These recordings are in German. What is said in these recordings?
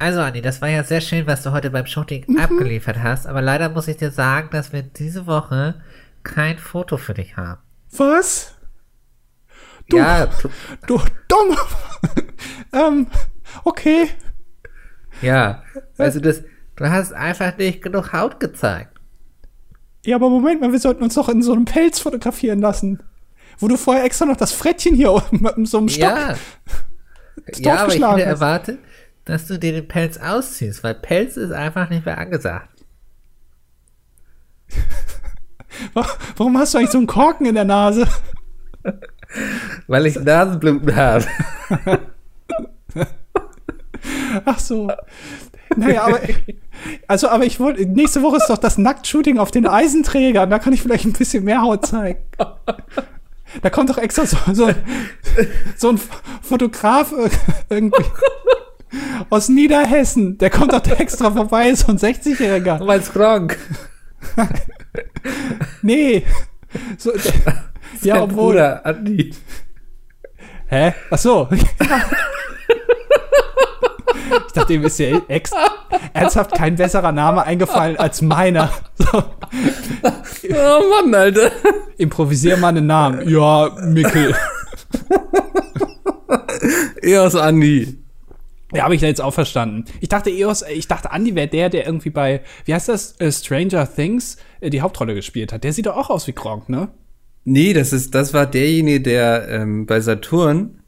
Also, Andi, das war ja sehr schön, was du heute beim Shooting Mhm. abgeliefert hast, aber leider muss ich dir sagen, dass wir diese Woche kein Foto für dich haben. Was? Du- Ja, Du dumm. ähm, okay. ja. Also, das, du hast einfach nicht genug Haut gezeigt. Ja, aber Moment mal, wir sollten uns doch in so einem Pelz fotografieren lassen. Wo du vorher extra noch das Frettchen hier mit so einem Stock Ja. Ja, aber ich hätte erwartet, dass du dir den Pelz ausziehst, weil Pelz ist einfach nicht mehr angesagt. Wa- Warum hast du eigentlich so einen Korken in der Nase? Weil ich Nasenbluten habe. Ach so. Naja, aber, also, aber ich wollte, nächste Woche ist doch das Nacktshooting auf den Eisenträgern. Da kann ich vielleicht ein bisschen mehr Haut zeigen. Da kommt doch extra so, so, so ein Fotograf ir- irgendwie aus Niederhessen. Der kommt doch extra vorbei, so ein 60-Jähriger. Mein Skronk. Nee. So, ja, obwohl. Bruder, Andi. Hä? Ach so. Ich dachte, ihm ist ja ex ernsthaft kein besserer Name eingefallen als meiner. So, Oh Mann, Alter. improvisier mal einen Namen. Ja, Mickel. Eos Andi. Ja, habe ich jetzt auch verstanden. Ich dachte, Eos, ich dachte, Andy wäre der, der irgendwie bei, wie heißt das, äh, Stranger Things äh, die Hauptrolle gespielt hat. Der sieht doch auch aus wie Gronk, ne? Nee, das ist, das war derjenige, der ähm, bei Saturn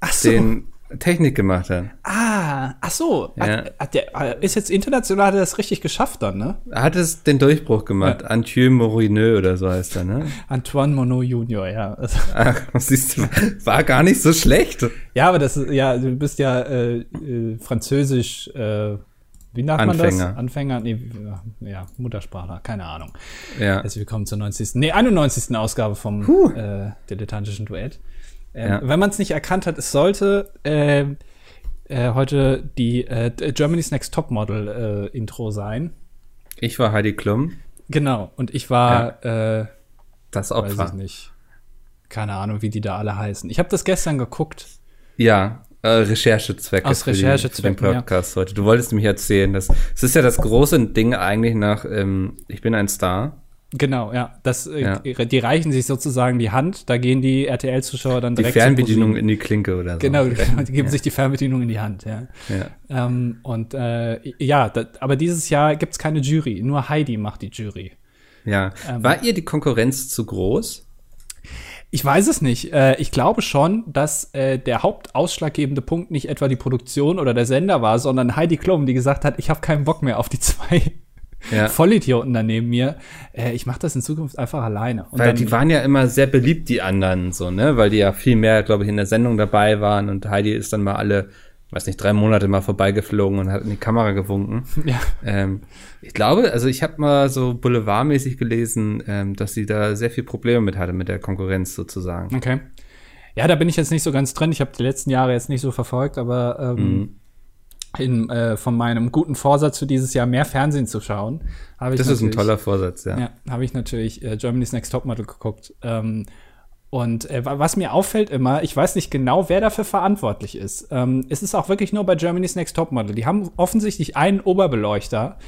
Ach so. den Technik gemacht hat. ah, ach so. Ja. Hat, hat der, äh, ist jetzt international, hat er das richtig geschafft dann, ne? Er hat es den Durchbruch gemacht. Anthieu Morineux oder so heißt er, ne? Antoine Monod Junior, ja. Also, Ach, siehst du, war gar nicht so schlecht. Ja, aber das ist, ja, du bist ja äh, äh, französisch, äh, wie nennt man das? Anfänger. Anfänger? Nee, ja, Muttersprachler, keine Ahnung. Ja. Herzlich willkommen zur 90. Nee, 91. Ausgabe vom äh, dilettantischen Duett. Ähm, Ja. Wenn man es nicht erkannt hat, es sollte äh, äh, heute die äh, Germany's Next Topmodel äh, Intro sein. Ich war Heidi Klum, Genau. Und ich war, äh, das weiß ich Opfer. nicht, keine Ahnung, wie die da alle heißen. Ich habe das gestern geguckt. Ja, äh, Recherchezwecke Aus die, für den Recherchezwecken, ja. Podcast heute. Du wolltest nämlich erzählen, dass es ist ja das große Ding eigentlich nach ähm, Ich bin ein Star. Genau, ja. Das, äh, Ja. Die reichen sich sozusagen die Hand, da gehen die RTL-Zuschauer dann Die direkt zur Fernbedienung in die Klinke oder so. Genau, die geben sich die Fernbedienung in die Hand, ja. Ja. Ähm, und äh, ja, da, aber dieses Jahr gibt's keine Jury, nur Heidi macht die Jury. ja. Ähm. War ihr die Konkurrenz zu groß? Ich weiß es nicht. Äh, ich glaube schon, dass äh, der hauptausschlaggebende Punkt nicht etwa die Produktion oder der Sender war, sondern Heidi Klum, die gesagt hat, ich habe keinen Bock mehr auf die zwei Ja. Vollidioten da neben mir. Äh, ich mache das in Zukunft einfach alleine. Und Weil dann, die waren ja immer sehr beliebt, die anderen, so, ne? Weil die ja viel mehr, glaube ich, in der Sendung dabei waren und Heidi ist dann mal alle, weiß nicht, drei Monate mal vorbeigeflogen und hat in die Kamera gewunken. ja. ähm, ich glaube, also ich habe mal so boulevardmäßig gelesen, ähm, dass sie da sehr viel Probleme mit hatte, mit der Konkurrenz sozusagen. Okay. Ja, da bin ich jetzt nicht so ganz drin. Ich habe die letzten Jahre jetzt nicht so verfolgt, aber Mhm. In, äh, von meinem guten Vorsatz für dieses Jahr mehr Fernsehen zu schauen, habe ich Das ist ein toller Vorsatz, ja. Ja, habe ich natürlich äh, Germany's Next Topmodel geguckt. Ähm, und äh, wa- was mir auffällt immer, ich weiß nicht genau, wer dafür verantwortlich ist. Ähm, es ist auch wirklich nur bei Germany's Next Topmodel. Die haben offensichtlich einen Oberbeleuchter,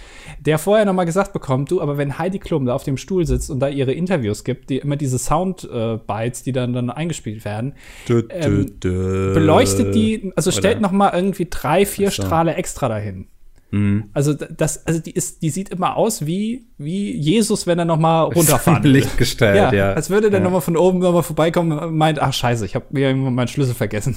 der vorher noch mal gesagt bekommt, du, aber wenn Heidi Klum da auf dem Stuhl sitzt und da ihre Interviews gibt, die immer diese Sound-Bites, die dann, dann eingespielt werden, ähm, beleuchtet die, also stellt Oder- noch mal irgendwie drei, vier. Strahle extra dahin. Also d- das, also die ist, die sieht immer aus wie wie Jesus, wenn er noch mal runterfahren will. Lichtgestalt, Ja, ja. als würde der ja. noch mal von oben noch mal vorbeikommen und meint, ach scheiße, ich habe mir irgendwann meinen Schlüssel vergessen.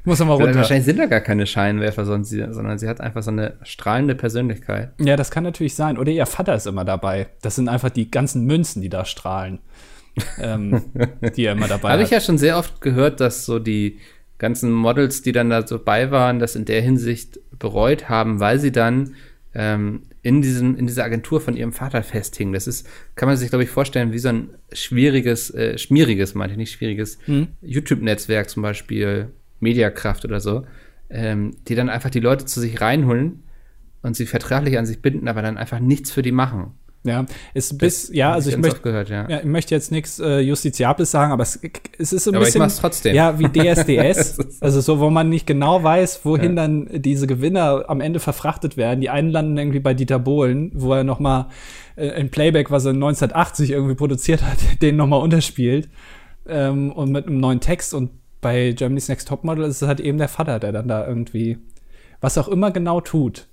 Ich muss noch mal runter. Wahrscheinlich sind da gar keine Scheinwerfer, sondern sie, sondern sie hat einfach so eine strahlende Persönlichkeit. Ja, das kann natürlich sein. Oder ihr Vater ist immer dabei. Das sind einfach die ganzen Münzen, die da strahlen, ähm, die er immer dabei Habe ich ja schon sehr oft gehört, dass so die ganzen Models, die dann da so bei waren, das in der Hinsicht bereut haben, weil sie dann ähm, in, diesem, in dieser Agentur von ihrem Vater festhingen. Das ist, kann man sich, glaube ich, vorstellen, wie so ein schwieriges, äh, schmieriges, meinte ich nicht schwieriges, YouTube-Netzwerk zum Beispiel, Mediakraft oder so, ähm, die dann einfach die Leute zu sich reinholen und sie vertraglich an sich binden, aber dann einfach nichts für die machen. Ja, ist bis, ja, also ich ganz möchte, gehört, ja. ja, ich möchte jetzt nichts äh, Justiziables sagen, aber es, es ist so ein Aber ich bisschen, mach's trotzdem. ja, wie DSDS, Das also so, wo man nicht genau weiß, wohin Ja. dann diese Gewinner am Ende verfrachtet werden. Die einen landen irgendwie bei Dieter Bohlen, wo er noch mal äh, ein Playback, was er 1980 irgendwie produziert hat, den noch mal unterspielt ähm, und mit einem neuen Text und bei Germany's Next Topmodel ist es halt eben der Vater, der dann da irgendwie was auch immer genau tut.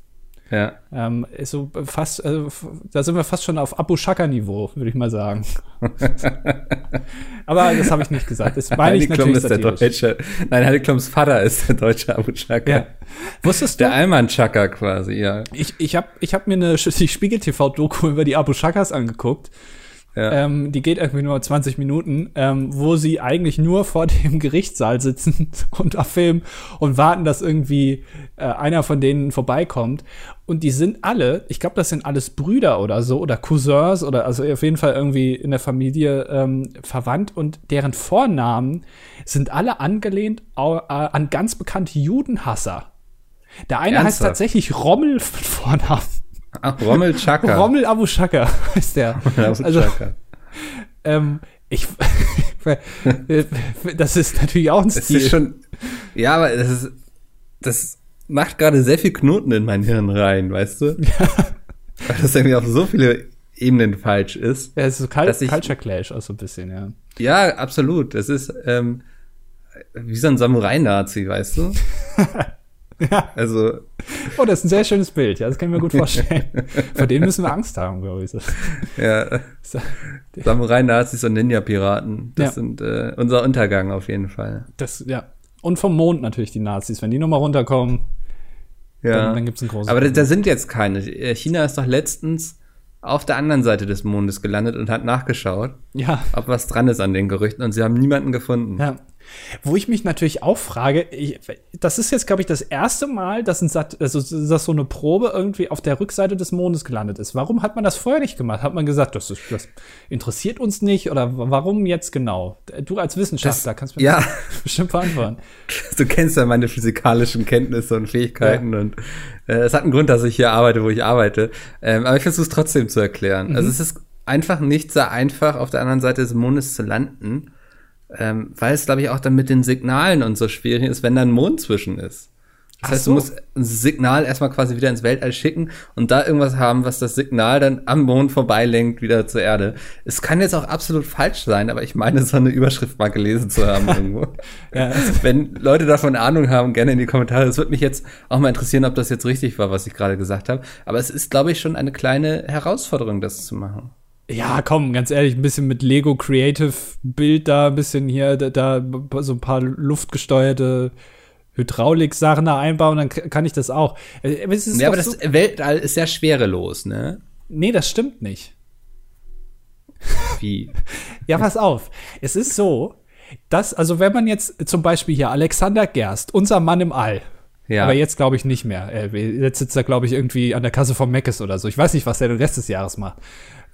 Ja. Ähm, ist so fast, also, da sind wir fast schon auf Abu Shaka-Niveau, würde ich mal sagen. Aber das habe ich nicht gesagt. Das meine ich natürlich ist der deutsche, nein, Heidi Klums Vater ist der deutsche Abu Chaka. Ja. Wusstest du? Der Alman Chaka quasi, ja. Ich, ich habe ich hab mir eine die Spiegel TV-Doku über die Abu Shakas angeguckt. Ja. Ähm, die geht irgendwie nur 20 Minuten, ähm, wo sie eigentlich nur vor dem Gerichtssaal sitzen und filmen und warten, dass irgendwie äh, einer von denen vorbeikommt. Und die sind alle, ich glaube, das sind alles Brüder oder so oder Cousins oder also auf jeden Fall irgendwie in der Familie ähm, verwandt und deren Vornamen sind alle angelehnt äh, an ganz bekannte Judenhasser. Der eine heißt Ernsthaft? tatsächlich Rommel mit Vornamen. Ach, Rommel Chaka. Rommel Abu Shaka heißt der. Abu Also, Chaka. ähm, ich, das ist natürlich auch ein Das Stil. ist schon, ja, aber das ist, das macht gerade sehr viel Knoten in mein Hirn rein, weißt du? Weil das irgendwie auf so viele Ebenen falsch ist. ja, es ist so dass ich- Culture Clash auch so ein bisschen, ja. Ja, absolut. Das ist ähm, wie so ein Samurai-Nazi, weißt du? Ja. Also, Oh, das ist ein sehr schönes Bild, ja, das kann ich mir gut vorstellen. Vor denen müssen wir Angst haben, glaube ich. ja, So, Samurai-Nazis und Ninja-Piraten. Das Ja. sind äh, unser Untergang auf jeden Fall. Das, ja. Und vom Mond natürlich die Nazis. Wenn die nochmal runterkommen, Ja. dann, dann gibt's ein großes Aber da, da sind jetzt keine. Äh, China ist doch letztens auf der anderen Seite des Mondes gelandet und hat nachgeschaut, Ja, ob was dran ist an den Gerüchten und sie haben niemanden gefunden. ja. Wo ich mich natürlich auch frage, ich, das ist jetzt, glaube ich, das erste Mal, dass, ein Sat also, dass so eine Probe irgendwie auf der Rückseite des Mondes gelandet ist. Warum hat man das vorher nicht gemacht? Hat man gesagt, das, ist, das interessiert uns nicht? Oder warum jetzt genau? Du als Wissenschaftler Das- kannst mir ja. das bestimmt beantworten. Du kennst ja meine physikalischen Kenntnisse und Fähigkeiten und äh, es hat einen Grund, dass ich hier arbeite, wo ich arbeite. Ähm, aber ich versuche es trotzdem zu erklären. Also es ist einfach nicht sehr einfach, auf der anderen Seite des Mondes zu landen, ähm, weil es, glaube ich, auch dann mit den Signalen und so schwierig ist, wenn da ein Mond zwischen ist. Das Ach heißt, so. du musst ein Signal erstmal quasi wieder ins Weltall schicken und da irgendwas haben, was das Signal dann am Mond vorbeilenkt, wieder zur Erde. Es kann jetzt auch absolut falsch sein, aber ich meine, so eine Überschrift mal gelesen zu haben irgendwo. Ja, Wenn Leute davon Ahnung haben, gerne in die Kommentare. Es würde mich jetzt auch mal interessieren, ob das jetzt richtig war, was ich gerade gesagt habe. Aber es ist, glaube ich, schon eine kleine Herausforderung, das zu machen. Ja, komm, ganz ehrlich, ein bisschen mit Lego Creative Bild da, ein bisschen hier, da, da so ein paar luftgesteuerte Hydraulik-Sachen da einbauen, dann kann ich das auch. Äh, aber es ja, aber das so, Weltall ist sehr schwerelos, ne? nee, das stimmt nicht. Wie? Ja, pass auf. Es ist so, dass, also wenn man jetzt zum Beispiel hier Alexander Gerst, unser Mann im All, Ja. aber jetzt glaube ich nicht mehr. Er- Jetzt sitzt er, glaube ich, irgendwie an der Kasse vom Meckes oder so. Ich weiß nicht, was der den Rest des Jahres macht.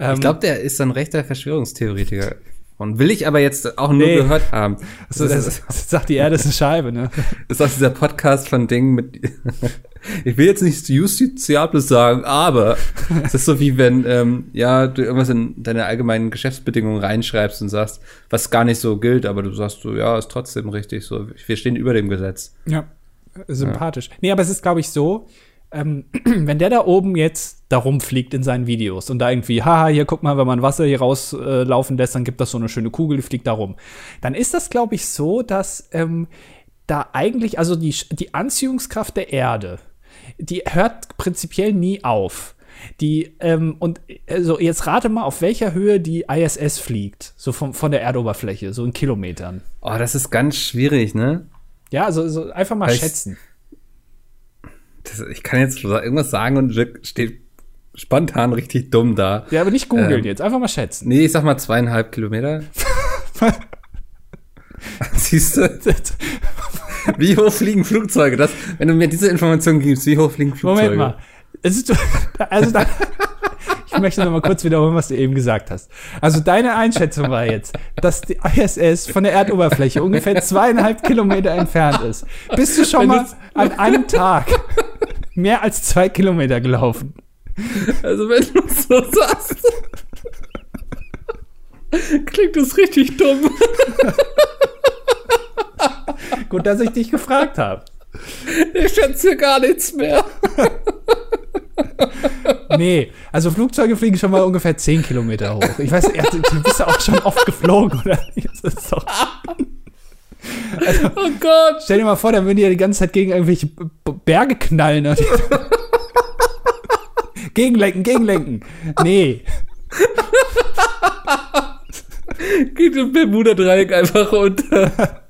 Ähm, ich glaube, der ist ein rechter Verschwörungstheoretiker. Und will ich aber jetzt auch nur Nee. gehört haben. also, das, das, das sagt die Erde ist eine Scheibe, ne? das ist auch dieser Podcast von Dingen mit. ich will jetzt nicht justiziables sagen, aber es ist so wie wenn, ähm, ja, du irgendwas in deine allgemeinen Geschäftsbedingungen reinschreibst und sagst, was gar nicht so gilt, aber du sagst so, ja, ist trotzdem richtig so. Wir stehen über dem Gesetz. Ja, sympathisch. Nee, aber es ist, glaube ich, so, ähm, wenn der da oben jetzt da rumfliegt in seinen Videos und da irgendwie, haha, hier guck mal, wenn man Wasser hier rauslaufen äh, lässt, dann gibt das so eine schöne Kugel, die fliegt da rum. Dann ist das, glaube ich, so, dass ähm, da eigentlich, also die, die Anziehungskraft der Erde, die hört prinzipiell nie auf. Die, ähm, und also jetzt rate mal, auf welcher Höhe die ISS fliegt, so vom, von der Erdoberfläche, so in Kilometern. Oh, das ist ganz schwierig, ne? Ja, also, so einfach mal Weil ich- schätzen. Das, ich kann jetzt irgendwas sagen und Jack steht spontan richtig dumm da. Ja, aber nicht googeln Ähm, jetzt, einfach mal schätzen. Nee, ich sag mal zweieinhalb Kilometer. Siehst du? Wie hoch fliegen Flugzeuge? Das, wenn du mir diese Information gibst, wie hoch fliegen Flugzeuge? Moment mal. Es ist, also da, ich möchte noch mal kurz wiederholen, was du eben gesagt hast. Also deine Einschätzung war jetzt, dass die ISS von der Erdoberfläche ungefähr zweieinhalb Kilometer entfernt ist. Bist du schon Wenn mal an einem Tag mehr als zwei Kilometer gelaufen? Also wenn du es so sagst. Klingt das richtig dumm. Gut, dass ich dich gefragt habe. Ich schätze gar nichts mehr. Nee, also Flugzeuge fliegen schon mal ungefähr 10 Kilometer hoch. Ich weiß, ja, du bist ja auch schon oft geflogen, oder? Das ist doch, Oh Gott. stell dir mal vor, da würden die ja die ganze Zeit gegen irgendwelche Berge knallen. Gegenlenken, gegenlenken. Nee. Geht im Bermuda-Dreieck einfach unter.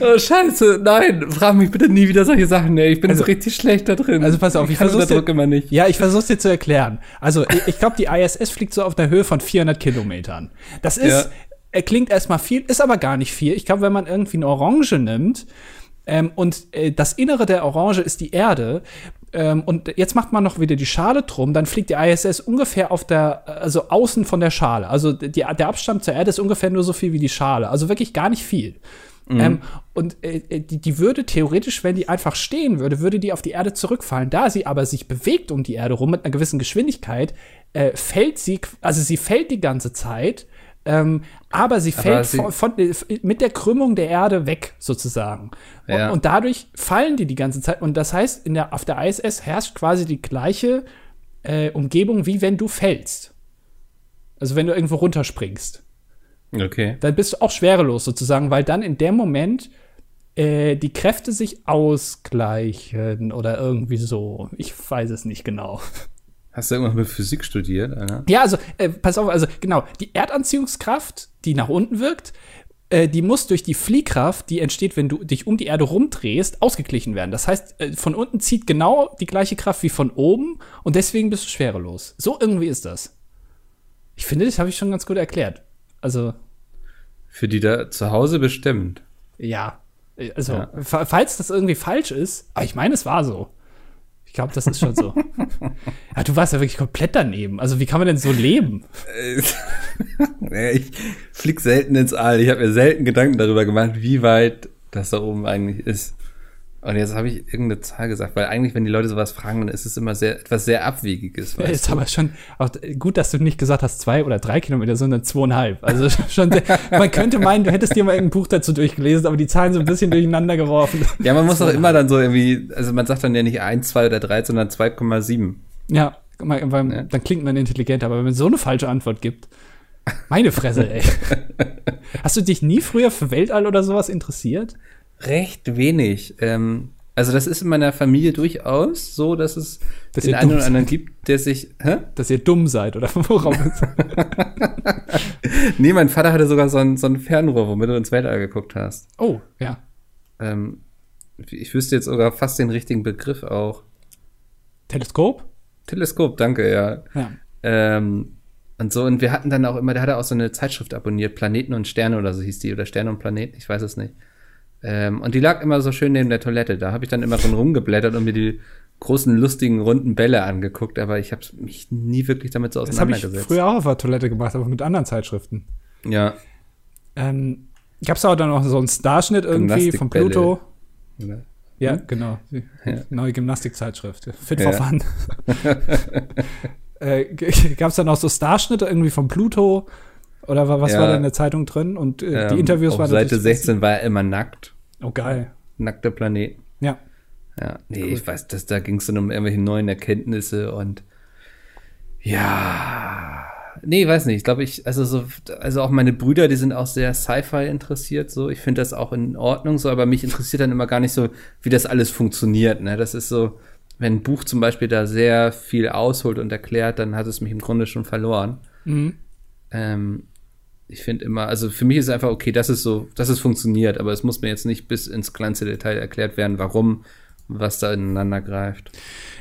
Oh, scheiße, nein, frag mich bitte nie wieder solche Sachen, ey. Ich bin Also- so richtig schlecht da drin. Also pass auf, ich kann versuch's dir- immer nicht. Ja, ich versuch's dir zu erklären. Also, ich, ich glaube, die ISS fliegt so auf der Höhe von 400 Kilometern. Das ist, Ja. er klingt erstmal viel, ist aber gar nicht viel. Ich glaube, wenn man irgendwie eine Orange nimmt ähm, und äh, das Innere der Orange ist die Erde ähm, und jetzt macht man noch wieder die Schale drum, dann fliegt die ISS ungefähr auf der, also außen von der Schale. Also die, der Abstand zur Erde ist ungefähr nur so viel wie die Schale. Also wirklich gar nicht viel. Ähm, und äh, die, die würde theoretisch, wenn die einfach stehen würde, würde die auf die Erde zurückfallen. Da sie aber sich bewegt um die Erde rum mit einer gewissen Geschwindigkeit, äh, fällt sie, also sie fällt die ganze Zeit, ähm, aber sie fällt sie- von, von, äh, mit der Krümmung der Erde weg, sozusagen. Ja. Und, und dadurch fallen die die ganze Zeit. Und das heißt, in der, auf der ISS herrscht quasi die gleiche äh, Umgebung, wie wenn du fällst. Also wenn du irgendwo runterspringst Okay. dann bist du auch schwerelos sozusagen, weil dann in dem Moment äh, die Kräfte sich ausgleichen oder irgendwie so. Ich weiß es nicht genau. Hast du irgendwas mit Physik studiert, Alter? Ja, also, äh, pass auf, also genau, die Erdanziehungskraft, die nach unten wirkt, äh, die muss durch die Fliehkraft, die entsteht, wenn du dich um die Erde rumdrehst, ausgeglichen werden. Das heißt, äh, von unten zieht genau die gleiche Kraft wie von oben und deswegen bist du schwerelos. So irgendwie ist das. Ich finde, das habe ich schon ganz gut erklärt. Also, Für die da zu Hause bestimmt. Ja. Also, Ja. fa- falls das irgendwie falsch ist, aber ich meine, es war so. Ich glaube, das ist schon so. ja, du warst ja wirklich komplett daneben. Also, wie kann man denn so leben? Ich flieg selten ins All. Ich habe mir selten Gedanken darüber gemacht, wie weit das da oben eigentlich ist. Und jetzt habe ich irgendeine Zahl gesagt, weil eigentlich, wenn die Leute sowas fragen, dann ist es immer sehr etwas sehr Abwegiges. Weißt ist aber schon auch gut, dass du nicht gesagt hast zwei oder drei Kilometer, sondern zweieinhalb. Also schon sehr, man könnte meinen, du hättest dir mal irgendein Buch dazu durchgelesen, aber die Zahlen so ein bisschen durcheinander geworfen. du? Ja, man muss doch immer dann so irgendwie, also man sagt dann ja nicht 1, 2 oder 3, sondern 2,7. Ja, weil, weil, Ja. dann klingt man intelligenter, aber wenn man so eine falsche Antwort gibt, meine Fresse, ey. Hast du dich nie früher für Weltall oder sowas interessiert? Recht wenig. Ähm, also das ist in meiner Familie durchaus so, dass es Dass den einen oder anderen gibt, der sich. Hä? Dass ihr dumm seid oder worauf? Nee, mein Vater hatte sogar so ein, so ein Fernrohr, womit du ins Weltall geguckt hast. oh, ja. Ähm, ich wüsste jetzt sogar fast den richtigen Begriff auch. Teleskop? Teleskop, danke, ja. Ja. Ähm, und so, und wir hatten dann auch immer, der hatte auch so eine Zeitschrift abonniert, Planeten und Sterne oder so hieß die, oder Sterne und Planeten, ich weiß es nicht. Ähm, und die lag immer so schön neben der Toilette. Da habe ich dann immer drin rumgeblättert und mir die großen, lustigen, runden Bälle angeguckt, aber ich habe mich nie wirklich damit so Das habe ich auseinandergesetzt. früher auch auf der Toilette gemacht, aber mit anderen Zeitschriften. Ja. Ähm, Gab es auch dann noch so einen Starschnitt irgendwie von. Pluto? Oder? Ja, genau. Die Ja. Neue Gymnastikzeitschrift. Fit Ja. for Fun. äh, Gab es dann auch so Starschnitte irgendwie von Pluto? Oder wa- was Ja. war da in der Zeitung drin? Und äh, die Ähm, Interviews auf waren Seite natürlich- 16 war er immer nackt. Oh, geil. Nackter Planet. Ja. Ja, nee, ich weiß, dass da ging es dann um irgendwelche neuen Erkenntnisse und ja, nee, weiß nicht. Ich glaube, ich, also so, also auch meine Brüder, die sind auch sehr Sci-Fi interessiert, so. Ich finde das auch in Ordnung, so, aber mich interessiert dann immer gar nicht so, wie das alles funktioniert, ne. Das ist so, wenn ein Buch zum Beispiel da sehr viel ausholt und erklärt, dann hat es mich im Grunde schon verloren. Mhm. Ähm, ich finde immer, also für mich ist einfach okay, dass es so, dass es funktioniert, aber es muss mir jetzt nicht bis ins kleinste Detail erklärt werden, warum was da ineinander greift.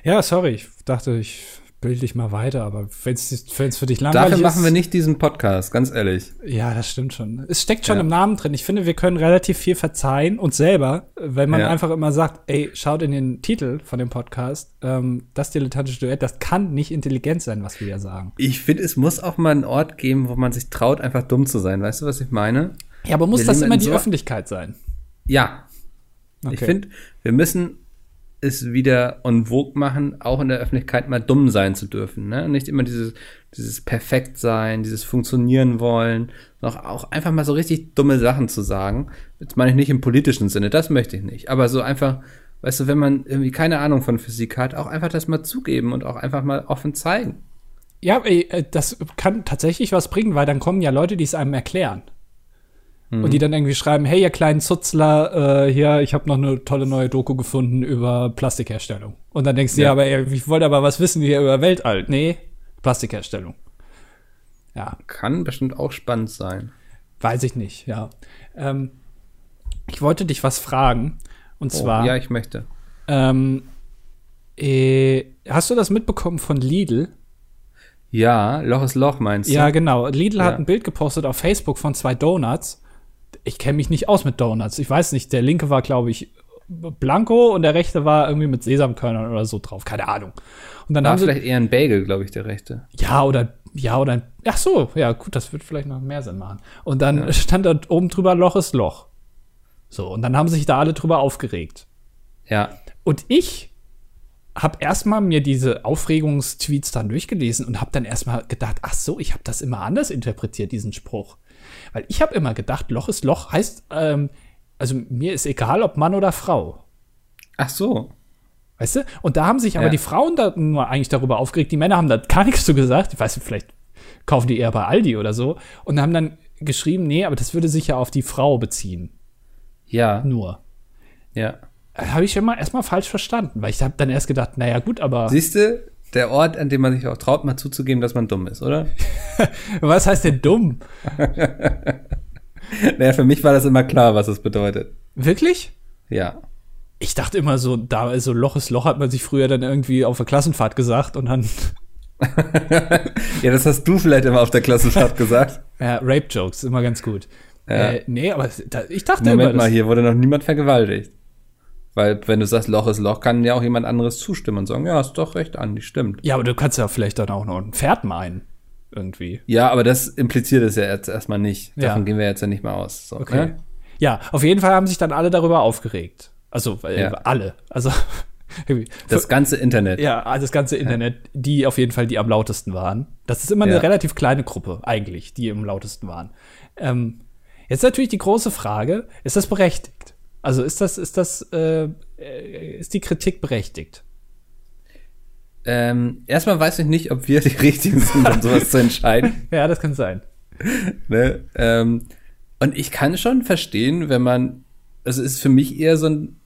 Ja, sorry. Ich dachte, ich bilde dich mal weiter, aber wenn es für dich langweilig Dafür ist. machen wir nicht diesen Podcast, ganz ehrlich. Ja, das stimmt schon. Es steckt schon Ja. im Namen drin. Ich finde, wir können relativ viel verzeihen uns selber, wenn man Ja. einfach immer sagt, ey, schaut in den Titel von dem Podcast, ähm, das dilettantische Duett, das kann nicht intelligent sein, was wir ja sagen. Ich finde, es muss auch mal einen Ort geben, wo man sich traut, einfach dumm zu sein. Weißt du, was ich meine? Ja, aber muss Wir das immer die so- Öffentlichkeit sein? Ja. Okay. Ich finde, wir müssen es wieder en vogue machen, auch in der Öffentlichkeit mal dumm sein zu dürfen. Ne? Nicht immer dieses, dieses perfekt sein, dieses funktionieren wollen, sondern auch einfach mal so richtig dumme Sachen zu sagen. Jetzt meine ich nicht im politischen Sinne, das möchte ich nicht. Aber so einfach, weißt du, wenn man irgendwie keine Ahnung von Physik hat, auch einfach das mal zugeben und auch einfach mal offen zeigen. Ja, äh, das kann tatsächlich was bringen, weil dann kommen ja Leute, die es einem erklären. Und die dann irgendwie schreiben, hey, ihr kleinen Zutzler, äh, hier, ich habe noch eine tolle neue Doku gefunden über Plastikherstellung. Und dann denkst du, ja, Ja. aber ey, ich wollte aber was wissen hier über Weltall. Nee, Plastikherstellung. Ja, Kann bestimmt auch spannend sein. weiß ich nicht, ja. Ähm, ich wollte dich was fragen. Und Oh, zwar, ja, ich möchte. ähm, äh, hast du das mitbekommen von Lidl? Ja, Loch ist Loch, meinst du? Ja, genau. Lidl hat Ja. ein Bild gepostet auf Facebook von zwei Donuts. Ich kenne mich nicht aus mit Donuts. Ich weiß nicht. Der linke war, glaube ich, blanco und der rechte war irgendwie mit Sesamkörnern oder so drauf. Keine Ahnung. Und dann War haben sie, vielleicht eher ein Bagel, glaube ich, der rechte. ja oder ja oder ein, ach so, ja gut, das wird vielleicht noch mehr Sinn machen. Und dann stand da oben drüber Loch ist Loch. So und dann haben sich da alle drüber aufgeregt. Ja, Und ich habe erstmal mir diese Aufregungstweets dann durchgelesen und habe dann erstmal gedacht, ach so, ich habe das immer anders interpretiert, diesen Spruch. Weil ich habe immer gedacht, Loch ist Loch heißt, ähm, also mir ist egal, ob Mann oder Frau. ach so. Weißt du? Und da haben sich aber Ja. die Frauen da nur eigentlich darüber aufgeregt. Die Männer haben da gar nichts zu gesagt. Ich weiß nicht, vielleicht kaufen die eher bei Aldi oder so. Und haben dann geschrieben, nee, aber das würde sich ja auf die Frau beziehen. Ja, Nur. ja. Habe ich immer erstmal falsch verstanden, weil ich habe dann erst gedacht, naja, gut, aber. Siehst du, der Ort, an dem man sich auch traut, mal zuzugeben, dass man dumm ist, oder? Was heißt denn dumm? naja, für mich war das immer klar, was es bedeutet. Wirklich? Ja. Ich dachte immer so, da also Loch ist Loch, hat man sich früher dann irgendwie auf der Klassenfahrt gesagt und dann Ja, das hast du vielleicht immer auf der Klassenfahrt gesagt. ja, Rape Jokes immer ganz gut. Ja. Äh, nee, aber da, ich dachte Moment immer, mal, das, hier wurde noch niemand vergewaltigt. Weil, wenn du sagst, Loch ist Loch, kann ja auch jemand anderes zustimmen und sagen, ja, ist doch recht, Andi, stimmt. ja, aber du kannst ja vielleicht dann auch noch ein Pferd meinen irgendwie. Ja, aber das impliziert es ja jetzt erstmal nicht. Ja. Davon gehen wir jetzt ja nicht mal aus. So, Okay. ne? Ja, auf jeden Fall haben sich dann alle darüber aufgeregt. Also äh, Ja. alle. Also. Das ganze Internet. ja, also das ganze Internet, die auf jeden Fall die am lautesten waren. Das ist immer eine Ja. relativ kleine Gruppe, eigentlich, die am lautesten waren. Ähm, jetzt natürlich die große Frage: Ist das berechtigt? Also ist das, ist das, äh, äh, ist die Kritik berechtigt? Ähm, erstmal weiß ich nicht, ob wir die Richtigen sind, um sowas zu entscheiden. Ja, das kann sein. Ne? Ähm, und ich kann schon verstehen, wenn man, also es ist für mich eher so ein,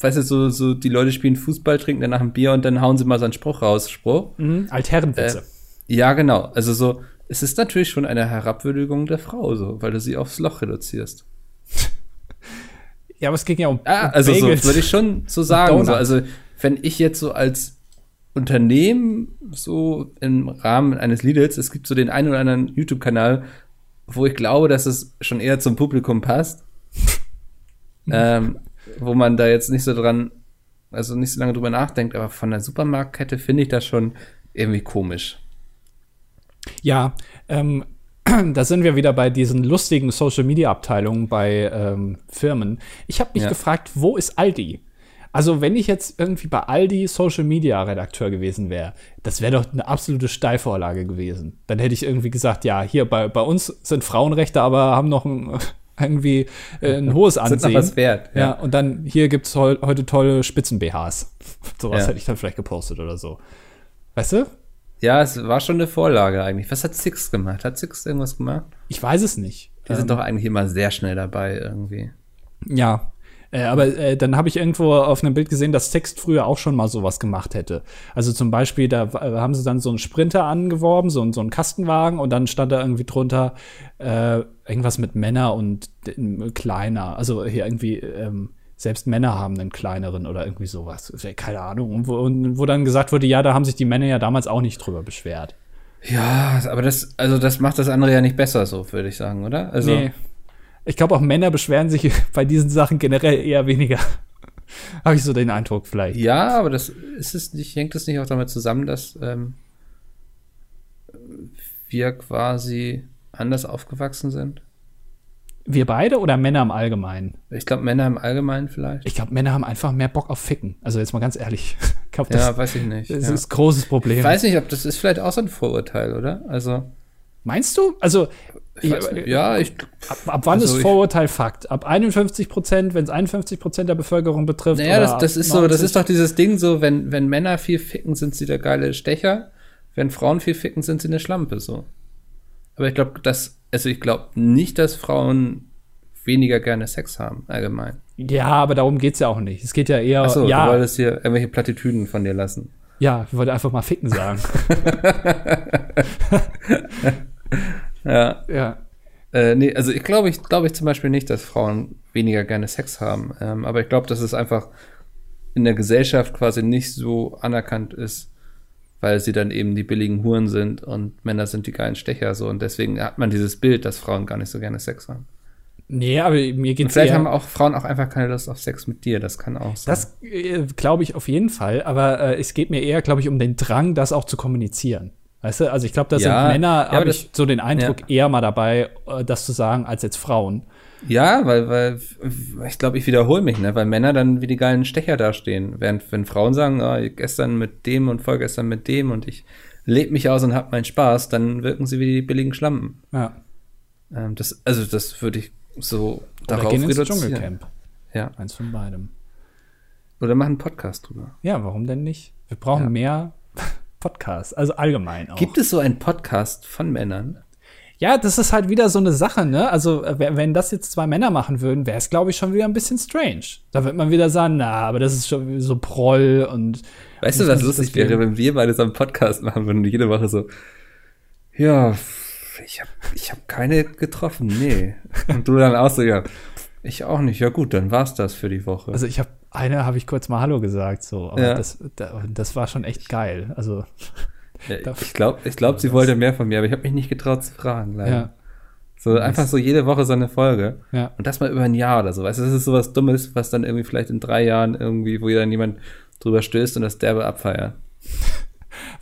weißt du, so, so die Leute spielen Fußball, trinken danach ein Bier und dann hauen sie mal so einen Spruch raus, Spruch. Mhm. Altherrenwitze. Äh, Ja, genau. Also so, es ist natürlich schon eine Herabwürdigung der Frau, so, weil du sie aufs Loch reduzierst. Ja, aber es ging ja um, Ah, um also so Bagels. würde ich schon so sagen. So, also wenn ich jetzt so als Unternehmen so im Rahmen eines Lidls, es gibt so den einen oder anderen YouTube-Kanal, wo ich glaube, dass es schon eher zum Publikum passt, ähm, wo man da jetzt nicht so dran, also nicht so lange drüber nachdenkt, aber von der Supermarktkette finde ich das schon irgendwie komisch. Ja, ähm, da sind wir wieder bei diesen lustigen Social Media Abteilungen bei ähm, Firmen. Ich habe mich Ja. gefragt, wo ist Aldi? Also, wenn ich jetzt irgendwie bei Aldi Social Media Redakteur gewesen wäre, das wäre doch eine absolute Steilvorlage gewesen. Dann hätte ich irgendwie gesagt, ja, hier bei, bei uns sind Frauenrechte, aber haben noch ein, irgendwie äh, ein hohes Sind Ansehen. noch was wert. Ja, und dann hier gibt's heu heute tolle Spitzen-BHs. Sowas Ja. hätte ich dann vielleicht gepostet oder so. Weißt du? Ja, es war schon eine Vorlage eigentlich. Was hat Six gemacht? Hat Six irgendwas gemacht? Ich weiß es nicht. Die sind doch eigentlich immer sehr schnell dabei irgendwie. Ja. Äh, aber äh, dann habe ich irgendwo auf einem Bild gesehen, dass Text früher auch schon mal sowas gemacht hätte. Also zum Beispiel, da äh, haben sie dann so einen Sprinter angeworben, so, einen- so einen Kastenwagen, und dann stand da irgendwie drunter äh, irgendwas mit Männer und äh, kleiner. Also hier irgendwie, ähm, selbst Männer haben einen kleineren oder irgendwie sowas. Keine Ahnung. Und wo, und wo dann gesagt wurde, ja, da haben sich die Männer ja damals auch nicht drüber beschwert. Ja, aber das, also das macht das andere ja nicht besser, so würde ich sagen, oder? Also, Nee. Ich glaube, auch Männer beschweren sich bei diesen Sachen generell eher weniger. Habe ich so den Eindruck vielleicht. ja, aber das ist es nicht, hängt es nicht auch damit zusammen, dass ähm, wir quasi anders aufgewachsen sind? Wir beide oder Männer im Allgemeinen? Ich glaube, Männer im Allgemeinen vielleicht. Ich glaube, Männer haben einfach mehr Bock auf Ficken. Also jetzt mal ganz ehrlich. Ich glaube, ja, das, weiß ich nicht. das ja. ist ein großes Problem. Ich weiß nicht, ob das ist vielleicht auch so ein Vorurteil, oder? Also, Meinst du? Also, ich nicht. ja, ich, ab, ab wann Also ist ich- Vorurteil Fakt? Ab 51 Prozent, wenn es 51 Prozent der Bevölkerung betrifft? naja, das, das ist so, das 90? ist doch dieses Ding so, wenn, wenn Männer viel ficken, sind sie der geile Stecher. Wenn Frauen viel ficken, sind sie eine Schlampe, so. Aber ich glaube, dass, also ich glaube nicht, dass Frauen weniger gerne Sex haben, allgemein. Ja, aber darum geht's ja auch nicht. Es geht ja eher, Achso, du ja, wolltest hier irgendwelche Plattitüden von dir lassen. ja, ich wollte einfach mal ficken sagen. Ja. ja. Äh, nee, also ich glaube ich, glaube ich zum Beispiel nicht, dass Frauen weniger gerne Sex haben. Ähm, aber ich glaube, dass es einfach in der Gesellschaft quasi nicht so anerkannt ist, weil sie dann eben die billigen Huren sind und Männer sind die geilen Stecher so. Und deswegen hat man dieses Bild, dass Frauen gar nicht so gerne Sex haben. Nee, aber mir Und geht's vielleicht eher, haben auch Frauen auch einfach keine Lust auf Sex mit dir. Das kann auch sein. Das äh, glaube ich auf jeden Fall, aber äh, es geht mir eher, glaube ich, um den Drang, das auch zu kommunizieren. Weißt du, also ich glaube, da Ja, sind Männer, ja, habe ich so den Eindruck, eher mal dabei, äh, das zu sagen, als jetzt Frauen. Ja, weil, weil ich glaube, ich wiederhole mich, ne? weil Männer dann wie die geilen Stecher dastehen. Während wenn Frauen sagen, ah, gestern mit dem und vorgestern mit dem und ich lebe mich aus und hab meinen Spaß, dann wirken sie wie die billigen Schlampen. Ja. Ähm, das, also das würde ich so Oder darauf gehen ins reduzieren. Dschungelcamp. Ja. Eins von beidem. Oder machen einen Podcast drüber. Ja, warum denn nicht? Wir brauchen Ja. mehr Podcasts, also allgemein auch. Gibt es so einen Podcast von Männern? Ja, das ist halt wieder so eine Sache, ne? Also, äh, wenn das jetzt zwei Männer machen würden, wäre es, glaube ich, schon wieder ein bisschen strange. Da wird man wieder sagen, na, aber das ist schon so Proll und. Weißt du, muss man was lustig wäre, wenn wir beide so einen Podcast machen würden und jede Woche so, ja, ich habe ich hab keine getroffen, nee. Und du dann auch so, ja, ich auch nicht. Ja gut, dann war's das für die Woche. Also, ich habe eine habe ich kurz mal Hallo gesagt, so, aber Ja. das, da, das war schon echt geil. Also, ich glaube, ich glaub, sie wollte mehr von mir, aber ich habe mich nicht getraut zu fragen. Leider. ja, So einfach so jede Woche so eine Folge. ja. Und das mal über ein Jahr oder so. Weißt du, das ist sowas Dummes, was dann irgendwie vielleicht in drei Jahren irgendwie, wo dann jemand drüber stößt und das derbe abfeiert.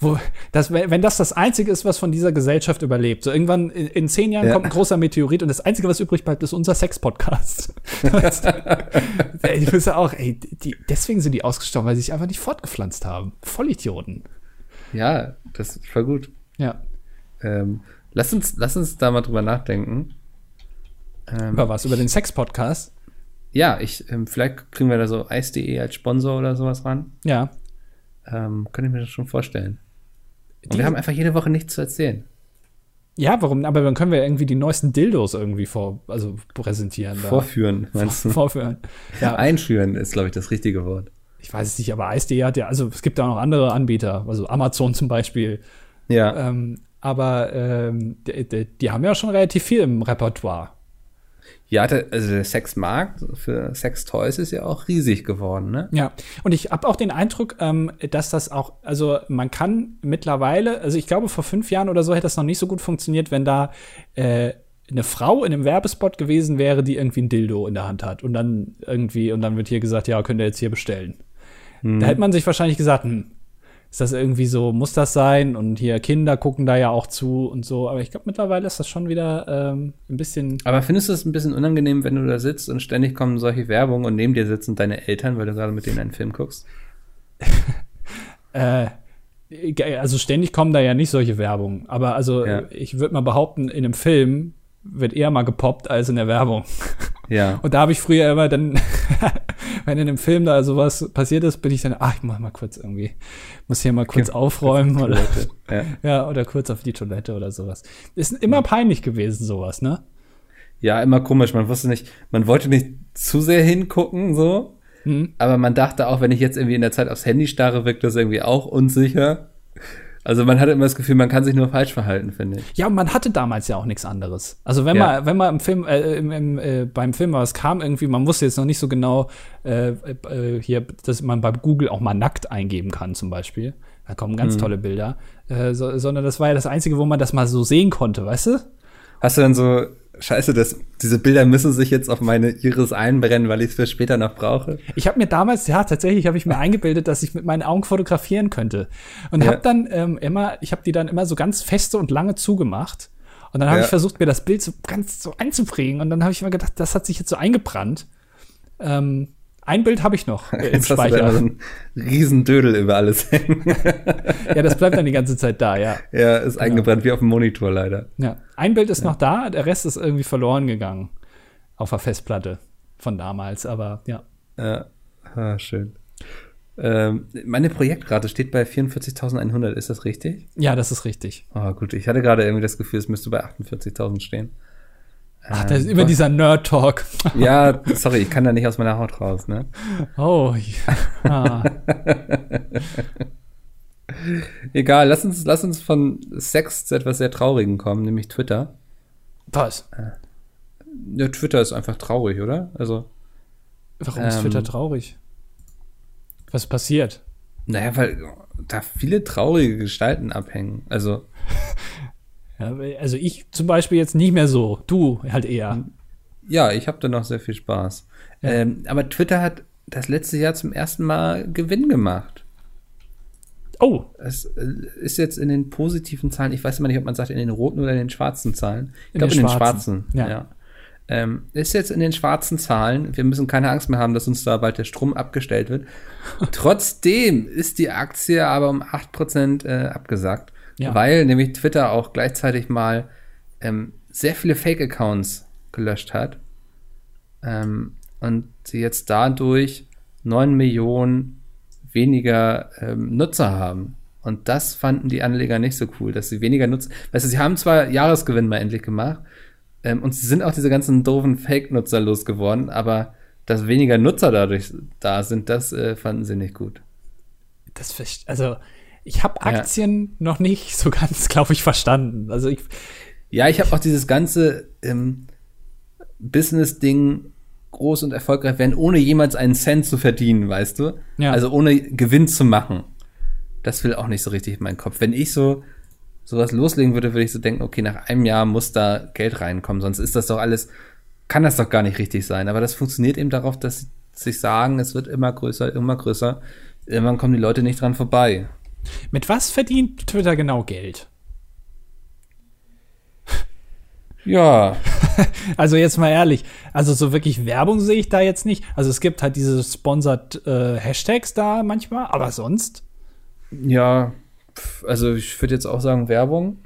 Wo, das, wenn das das Einzige ist, was von dieser Gesellschaft überlebt. So irgendwann in, in zehn Jahren Ja. kommt ein großer Meteorit und das Einzige, was übrig bleibt, ist unser Sex-Podcast. Bist ja auch, ey, die, deswegen sind die ausgestorben, weil sie sich einfach nicht fortgepflanzt haben. Vollidioten. Ja, das ist voll gut. Ja. Ähm, lass, uns, lass uns da mal drüber nachdenken. Ähm, Über was? Über den Sex-Podcast? ja, ich, ähm, vielleicht kriegen wir da so Eis.de als Sponsor oder sowas ran. Ja. Ähm, könnte ich mir das schon vorstellen. Und Die- wir haben einfach jede Woche nichts zu erzählen. Ja, warum? Aber dann können wir irgendwie die neuesten Dildos irgendwie vor, also präsentieren. da. Vorführen, meinst du? Vorführen. Ja, Einschüren ist, glaube ich, das richtige Wort. Ich weiß es nicht, aber Eis.de hat ja, also es gibt da noch andere Anbieter, also Amazon zum Beispiel. Ja. Ähm, aber ähm, die, die, die haben ja schon relativ viel im Repertoire. Ja, der, also der Sexmarkt für Sextoys ist ja auch riesig geworden, ne? Ja, und ich habe auch den Eindruck, ähm, dass das auch, also man kann mittlerweile, also ich glaube, vor fünf Jahren oder so hätte das noch nicht so gut funktioniert, wenn da äh, eine Frau in einem Werbespot gewesen wäre, die irgendwie ein Dildo in der Hand hat und dann irgendwie, und dann wird hier gesagt, ja, könnt ihr jetzt hier bestellen. Da hätte man sich wahrscheinlich gesagt, hm, ist das irgendwie so, muss das sein? Und hier Kinder gucken da ja auch zu und so. Aber ich glaube, mittlerweile ist das schon wieder ähm, ein bisschen. Aber findest du es ein bisschen unangenehm, wenn du da sitzt und ständig kommen solche Werbung und neben dir sitzen deine Eltern, weil du gerade mit denen einen Film guckst? Äh, also ständig kommen da ja nicht solche Werbung. Aber also Ja. ich würde mal behaupten, in einem Film wird eher mal gepoppt als in der Werbung. Ja. Und da habe ich früher immer dann, wenn in einem Film da sowas passiert ist, bin ich dann, ach, ich mach mal kurz irgendwie, muss hier mal kurz aufräumen oder, ja. ja, oder kurz auf die Toilette oder sowas. Ist immer peinlich gewesen, sowas, ne? ja, immer komisch. Man wusste nicht, man wollte nicht zu sehr hingucken, so. Mhm. Aber man dachte auch, wenn ich jetzt irgendwie in der Zeit aufs Handy starre, wirkt das irgendwie auch unsicher. Also man hatte immer das Gefühl, man kann sich nur falsch verhalten, finde ich. Ja, und man hatte damals ja auch nichts anderes. Also wenn Ja. man, wenn man im Film, äh, im, im, äh, beim Film was kam irgendwie, man wusste jetzt noch nicht so genau äh, äh, hier, dass man bei Google auch mal nackt eingeben kann zum Beispiel. Da kommen ganz tolle Bilder. Äh, so, sondern das war ja das Einzige, wo man das mal so sehen konnte, weißt du? Hast du dann so, scheiße, das, diese Bilder müssen sich jetzt auf meine Iris einbrennen, weil ich es für später noch brauche? Ich habe mir damals, ja, tatsächlich habe ich mir eingebildet, dass ich mit meinen Augen fotografieren könnte. Und Ja. habe dann ähm, immer, ich habe die dann immer so ganz feste und lange zugemacht. Und dann habe Ja. ich versucht, mir das Bild so ganz so einzuprägen. Und dann habe ich immer gedacht, das hat sich jetzt so eingebrannt. Ähm, ein Bild habe ich noch äh, im Jetzt hast du da Speicher. so einen riesen Dödel über alles hängen. Ja, das bleibt dann die ganze Zeit da, ja. ja, ist eingebrannt wie auf dem Monitor leider. ja. Ein Bild ist noch da, der Rest ist irgendwie verloren gegangen. Auf der Festplatte von damals, aber ja. Ja, ah, schön. Ähm, meine Projektrate steht bei 44.100, ist das richtig? Ja, das ist richtig. Oh, gut, ich hatte gerade irgendwie das Gefühl, es müsste bei 48.000 stehen. Ach, das ist immer dieser Nerd-Talk. Ja, sorry, ich kann da nicht aus meiner Haut raus, ne? Oh, ja. Egal, lass uns, lass uns von Sex zu etwas sehr Traurigem kommen, nämlich Twitter. Was? Ja, Twitter ist einfach traurig, oder? Also, Warum ist Ähm. Twitter traurig? Was passiert? naja, weil da viele traurige Gestalten abhängen. Also, Ja, also ich zum Beispiel jetzt nicht mehr so. Du halt eher. ja, ich habe da noch sehr viel Spaß. Ähm, aber Twitter hat das letzte Jahr zum ersten Mal Gewinn gemacht. Oh, Es äh, ist jetzt in den positiven Zahlen, ich weiß immer nicht, ob man sagt in den roten oder in den schwarzen Zahlen. Ich In glaube den in den schwarzen, ja. Ja. Ähm, ist jetzt in den schwarzen Zahlen. Wir müssen keine Angst mehr haben, dass uns da bald der Strom abgestellt wird. Trotzdem ist die Aktie aber um 8% äh, abgesackt, Ja. weil nämlich Twitter auch gleichzeitig mal ähm, sehr viele Fake-Accounts gelöscht hat. Ähm, und sie jetzt dadurch 9 Millionen weniger ähm, Nutzer haben. Und das fanden die Anleger nicht so cool, dass sie weniger Nutzer. Weißt du, sie haben zwar Jahresgewinn mal endlich gemacht ähm, und sie sind auch diese ganzen doofen Fake-Nutzer losgeworden, aber dass weniger Nutzer dadurch da sind, das äh, fanden sie nicht gut. das also ich habe Ja. Aktien noch nicht so ganz, glaube ich, verstanden. Also ich Ja, ich habe auch dieses ganze ähm, Business-Ding groß und erfolgreich werden, ohne jemals einen Cent zu verdienen, weißt du? Ja. Also ohne Gewinn zu machen. Das will auch nicht so richtig in meinen Kopf. Wenn ich so sowas loslegen würde, würde ich so denken, okay, nach einem Jahr muss da Geld reinkommen, sonst ist das doch alles, kann das doch gar nicht richtig sein. Aber das funktioniert eben darauf, dass sie sich sagen, es wird immer größer, immer größer. Irgendwann kommen die Leute nicht dran vorbei. Mit was verdient Twitter genau Geld? Ja, Also jetzt mal ehrlich, also so wirklich Werbung sehe ich da jetzt nicht. Also es gibt halt diese sponsored äh, Hashtags da manchmal, aber sonst ja, also ich würde jetzt auch sagen Werbung.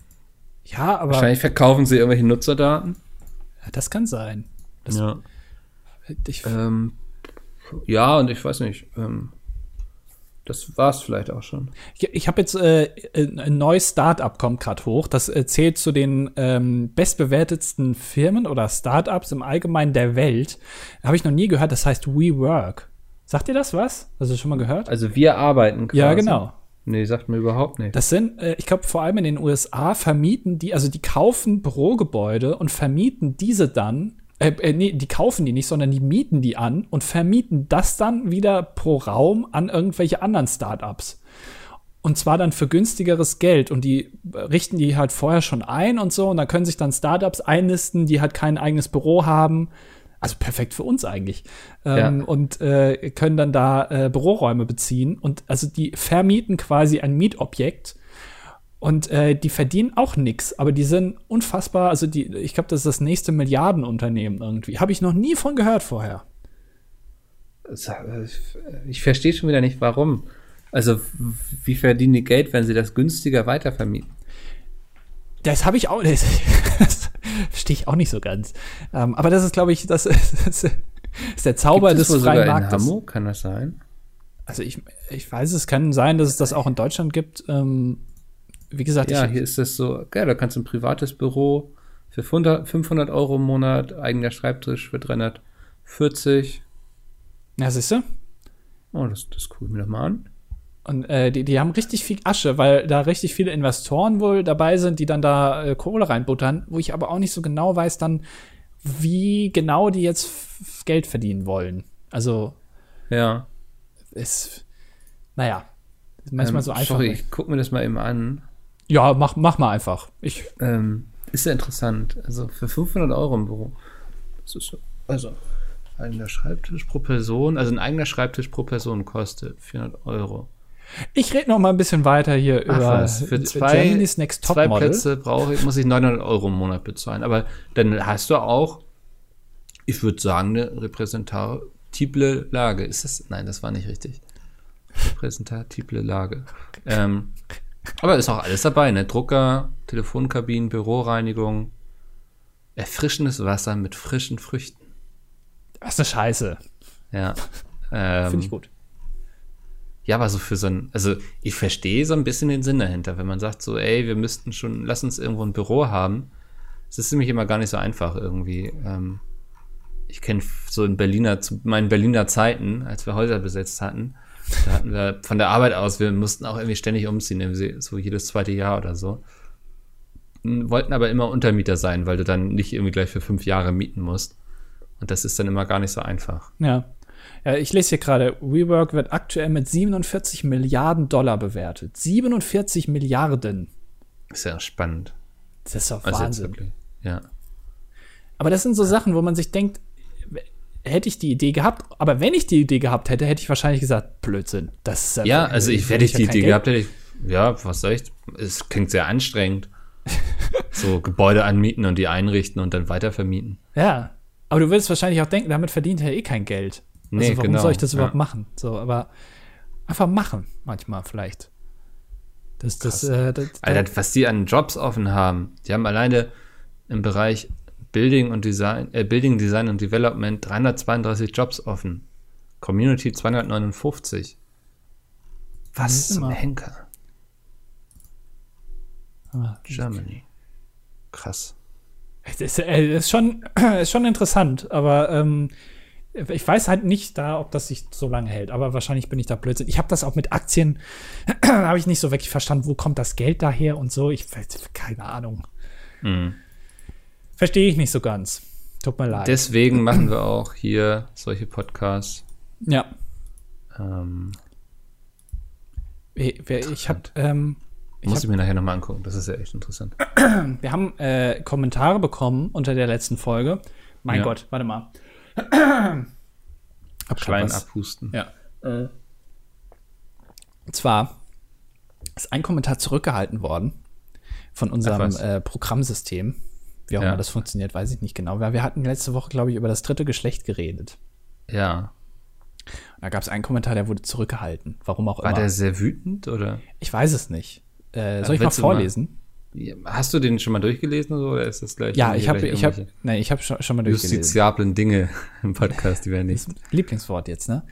ja, aber Wahrscheinlich verkaufen sie irgendwelche Nutzerdaten. das kann sein. Das, Ja. ich, Ähm, ja, und ich weiß nicht. Ähm, das war's vielleicht auch schon. Ich, ich habe jetzt äh, ein neues Startup kommt gerade hoch. Das äh, zählt zu den ähm, bestbewertetsten Firmen oder Startups im Allgemeinen der Welt. Habe ich noch nie gehört. Das heißt WeWork. Sagt ihr das was? Hast du schon mal gehört? Also wir arbeiten quasi. ja, genau. Nee, sagt mir überhaupt nicht. Das sind, äh, ich glaube, vor allem in den USA vermieten die, also die kaufen Bürogebäude und vermieten diese dann, äh, äh, nee, die kaufen die nicht, sondern die mieten die an und vermieten das dann wieder pro Raum an irgendwelche anderen Startups. Und zwar dann für günstigeres Geld. Und die äh, richten die halt vorher schon ein und so. Und da können sich dann Startups einlisten, die halt kein eigenes Büro haben. Also perfekt für uns eigentlich. Ähm, Ja. Und äh, können dann da äh, Büroräume beziehen. Und also die vermieten quasi ein Mietobjekt. Und äh, die verdienen auch nix, aber die sind unfassbar, also die, ich glaube, das ist das nächste Milliardenunternehmen irgendwie. Habe ich noch nie von gehört vorher. Ich verstehe schon wieder nicht, warum. Also, wie verdienen die Geld, wenn sie das günstiger weitervermieten? Das habe ich auch, das, das verstehe ich auch nicht so ganz. Ähm, aber das ist, glaube ich, das, das ist der Zauber Gibt es des freien in Marktes. Hamburg, kann das sein? Also ich, ich weiß, es kann sein, dass es das auch in Deutschland gibt. Ähm, wie gesagt, Ja, hier ist das so, ja, da kannst du ein privates Büro für 500 500 Euro im Monat, eigener Schreibtisch für 340. ja, siehst du? Oh, das, das gucke ich mir doch mal an. Und äh, die, die haben richtig viel Asche, weil da richtig viele Investoren wohl dabei sind, die dann da äh, Kohle reinbuttern, wo ich aber auch nicht so genau weiß dann, wie genau die jetzt Geld verdienen wollen. Also Ja. ist, naja, ist manchmal ähm, so einfach. Sorry, ich gucke mir das mal eben an. Ja, mach, mach mal einfach. Ich, Ähm, ist ja interessant. Also für 500 Euro im Büro. Das ist so, also eigener Schreibtisch pro Person, also ein eigener Schreibtisch pro Person kostet 400 Euro. Ich rede noch mal ein bisschen weiter hier Ach über was, für zwei, Germany's Next Top zwei. Plätze brauche ich, muss ich 900 Euro im Monat bezahlen. Aber dann hast du auch, ich würde sagen, eine repräsentatible Lage. Ist das? Nein, das war nicht richtig. Repräsentatible Lage. Ähm, aber ist auch alles dabei, ne? Drucker, Telefonkabinen, Büroreinigung, erfrischendes Wasser mit frischen Früchten. Was eine Scheiße. Ja. Ähm, Finde ich gut. Ja, aber so für so ein, also ich verstehe so ein bisschen den Sinn dahinter, wenn man sagt so, ey, wir müssten schon, lass uns irgendwo ein Büro haben. Es ist nämlich immer gar nicht so einfach irgendwie. Ähm, ich kenne so in Berliner, zu meinen Berliner Zeiten, als wir Häuser besetzt hatten, da hatten wir von der Arbeit aus, wir mussten auch irgendwie ständig umziehen, so jedes zweite Jahr oder so. M, Wollten aber immer Untermieter sein, weil du dann nicht irgendwie gleich für fünf Jahre mieten musst. Und das ist dann immer gar nicht so einfach. Ja. ja. Ich lese hier gerade, WeWork wird aktuell mit 47 Milliarden Dollar bewertet. 47 Milliarden. Ist ja spannend. Das ist doch Also Wahnsinn. wirklich. Ja. Aber das sind so Sachen, wo man sich denkt, hätte ich die Idee gehabt, aber wenn ich die Idee gehabt hätte, hätte ich wahrscheinlich gesagt, Blödsinn. Das ist Ja, also ich, hätte ich ja die Idee Geld. gehabt, hätte ich, ja, was soll ich, es klingt sehr anstrengend. so Gebäude anmieten und die einrichten und dann weitervermieten. Ja. Aber du würdest wahrscheinlich auch denken, damit verdient er eh kein Geld. Nee, also warum genau, soll ich das überhaupt ja. machen? So, aber einfach machen manchmal vielleicht. Das, das, äh, das, Alter, was die an Jobs offen haben, die haben alleine im Bereich Building und Design, äh, Building Design und Development 332 Jobs offen. Community 259. Was Mhm, zum. Henker? Ah, Germany. Krass. Das ist, äh, ist, schon, ist schon interessant, aber ähm, ich weiß halt nicht da, ob das sich so lange hält. Aber wahrscheinlich bin ich da Blödsinn. Ich habe das auch mit Aktien, habe ich nicht so wirklich verstanden, wo kommt das Geld daher und so. Ich keine Ahnung. Mhm. Verstehe ich nicht so ganz. Tut mir leid. Deswegen machen wir auch hier solche Podcasts. ja, Ähm, ich, ich habe ähm, ich muss hab, ich mir nachher nochmal angucken. Das ist ja echt interessant. wir haben äh, Kommentare bekommen unter der letzten Folge. Mein Ja. Gott, warte mal. Hab Schleim abhusten. Ja. Äh, und zwar ist ein Kommentar zurückgehalten worden von unserem äh, Programmsystem. Wie auch Ja. immer das funktioniert, weiß ich nicht genau. Weil wir hatten letzte Woche, glaube ich, über das dritte Geschlecht geredet. Ja. Und da gab es einen Kommentar, der wurde zurückgehalten. Warum auch War immer. der sehr wütend oder? ich weiß es nicht. Äh, soll ich mal du mal- vorlesen? Hast du den schon mal durchgelesen oder ist das gleich? Ja, ich habe, ich habe, nee, ich habe schon, schon mal durchgelesen. justiziablen Dinge im Podcast, die wir nicht. Lieblingswort jetzt, ne?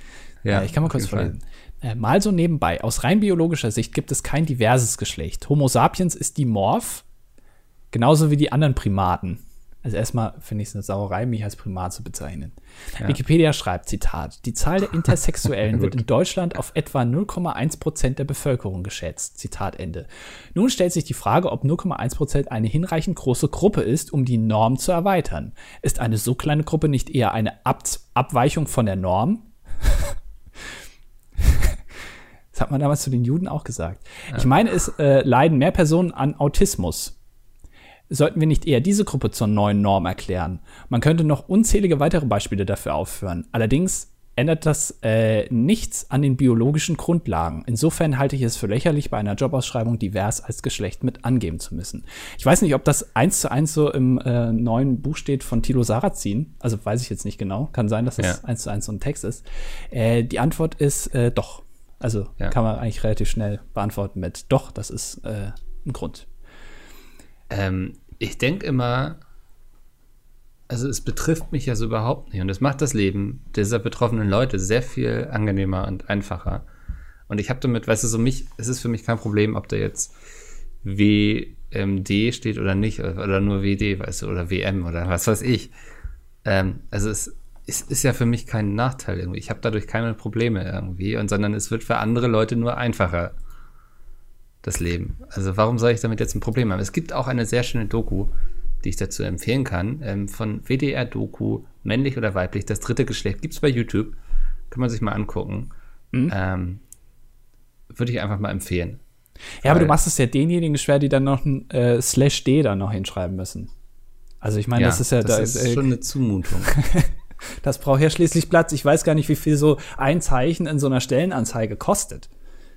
Ja, Ja, ich kann mal kurz jeden Fall. vorlesen. Äh, mal so nebenbei. Aus rein biologischer Sicht gibt es kein diverses Geschlecht. Homo sapiens ist dimorph, genauso wie die anderen Primaten. Also erstmal finde ich es eine Sauerei, mich als Primat zu bezeichnen. Wikipedia schreibt, Zitat, die Zahl der Intersexuellen wird in Deutschland auf etwa 0,1 Prozent der Bevölkerung geschätzt. Zitat Ende. Nun stellt sich die Frage, ob 0,1 Prozent eine hinreichend große Gruppe ist, um die Norm zu erweitern. Ist eine so kleine Gruppe nicht eher eine Ab Abweichung von der Norm? Das hat man damals zu den Juden auch gesagt. Ich meine, es äh, leiden mehr Personen an Autismus. Sollten wir nicht eher diese Gruppe zur neuen Norm erklären? Man könnte noch unzählige weitere Beispiele dafür aufführen. Allerdings ändert das äh, nichts an den biologischen Grundlagen. Insofern halte ich es für lächerlich, bei einer Jobausschreibung divers als Geschlecht mit angeben zu müssen. Ich weiß nicht, ob das eins zu eins so im äh, neuen Buch steht von Tilo Sarrazin. Also weiß ich jetzt nicht genau. Kann sein, dass das Ja. eins zu eins so ein Text ist. Äh, die Antwort ist äh, doch. Also Ja. kann man eigentlich relativ schnell beantworten mit doch, das ist äh, ein Grund. Ähm, ich denke immer, also es betrifft mich ja so überhaupt nicht und es macht das Leben dieser betroffenen Leute sehr viel angenehmer und einfacher. Und ich habe damit, weißt du, so mich, es ist für mich kein Problem, ob da jetzt WMD steht oder nicht, oder nur WD, weißt du, oder WM oder was weiß ich. Ähm, also es, es ist ja für mich kein Nachteil irgendwie. Ich habe dadurch keine Probleme irgendwie, und sondern es wird für andere Leute nur einfacher das Leben. Also warum soll ich damit jetzt ein Problem haben? Es gibt auch eine sehr schöne Doku, die ich dazu empfehlen kann, ähm, von WDR Doku, männlich oder weiblich, das dritte Geschlecht, gibt es bei YouTube, kann man sich mal angucken. Ähm, Würde ich einfach mal empfehlen. Ja, aber du machst es ja denjenigen schwer, die dann noch ein äh, Slash D dann noch hinschreiben müssen. Also ich meine, das ist ja das da, ist äh, schon eine Zumutung. das braucht ja schließlich Platz. Ich weiß gar nicht, wie viel so ein Zeichen in so einer Stellenanzeige kostet.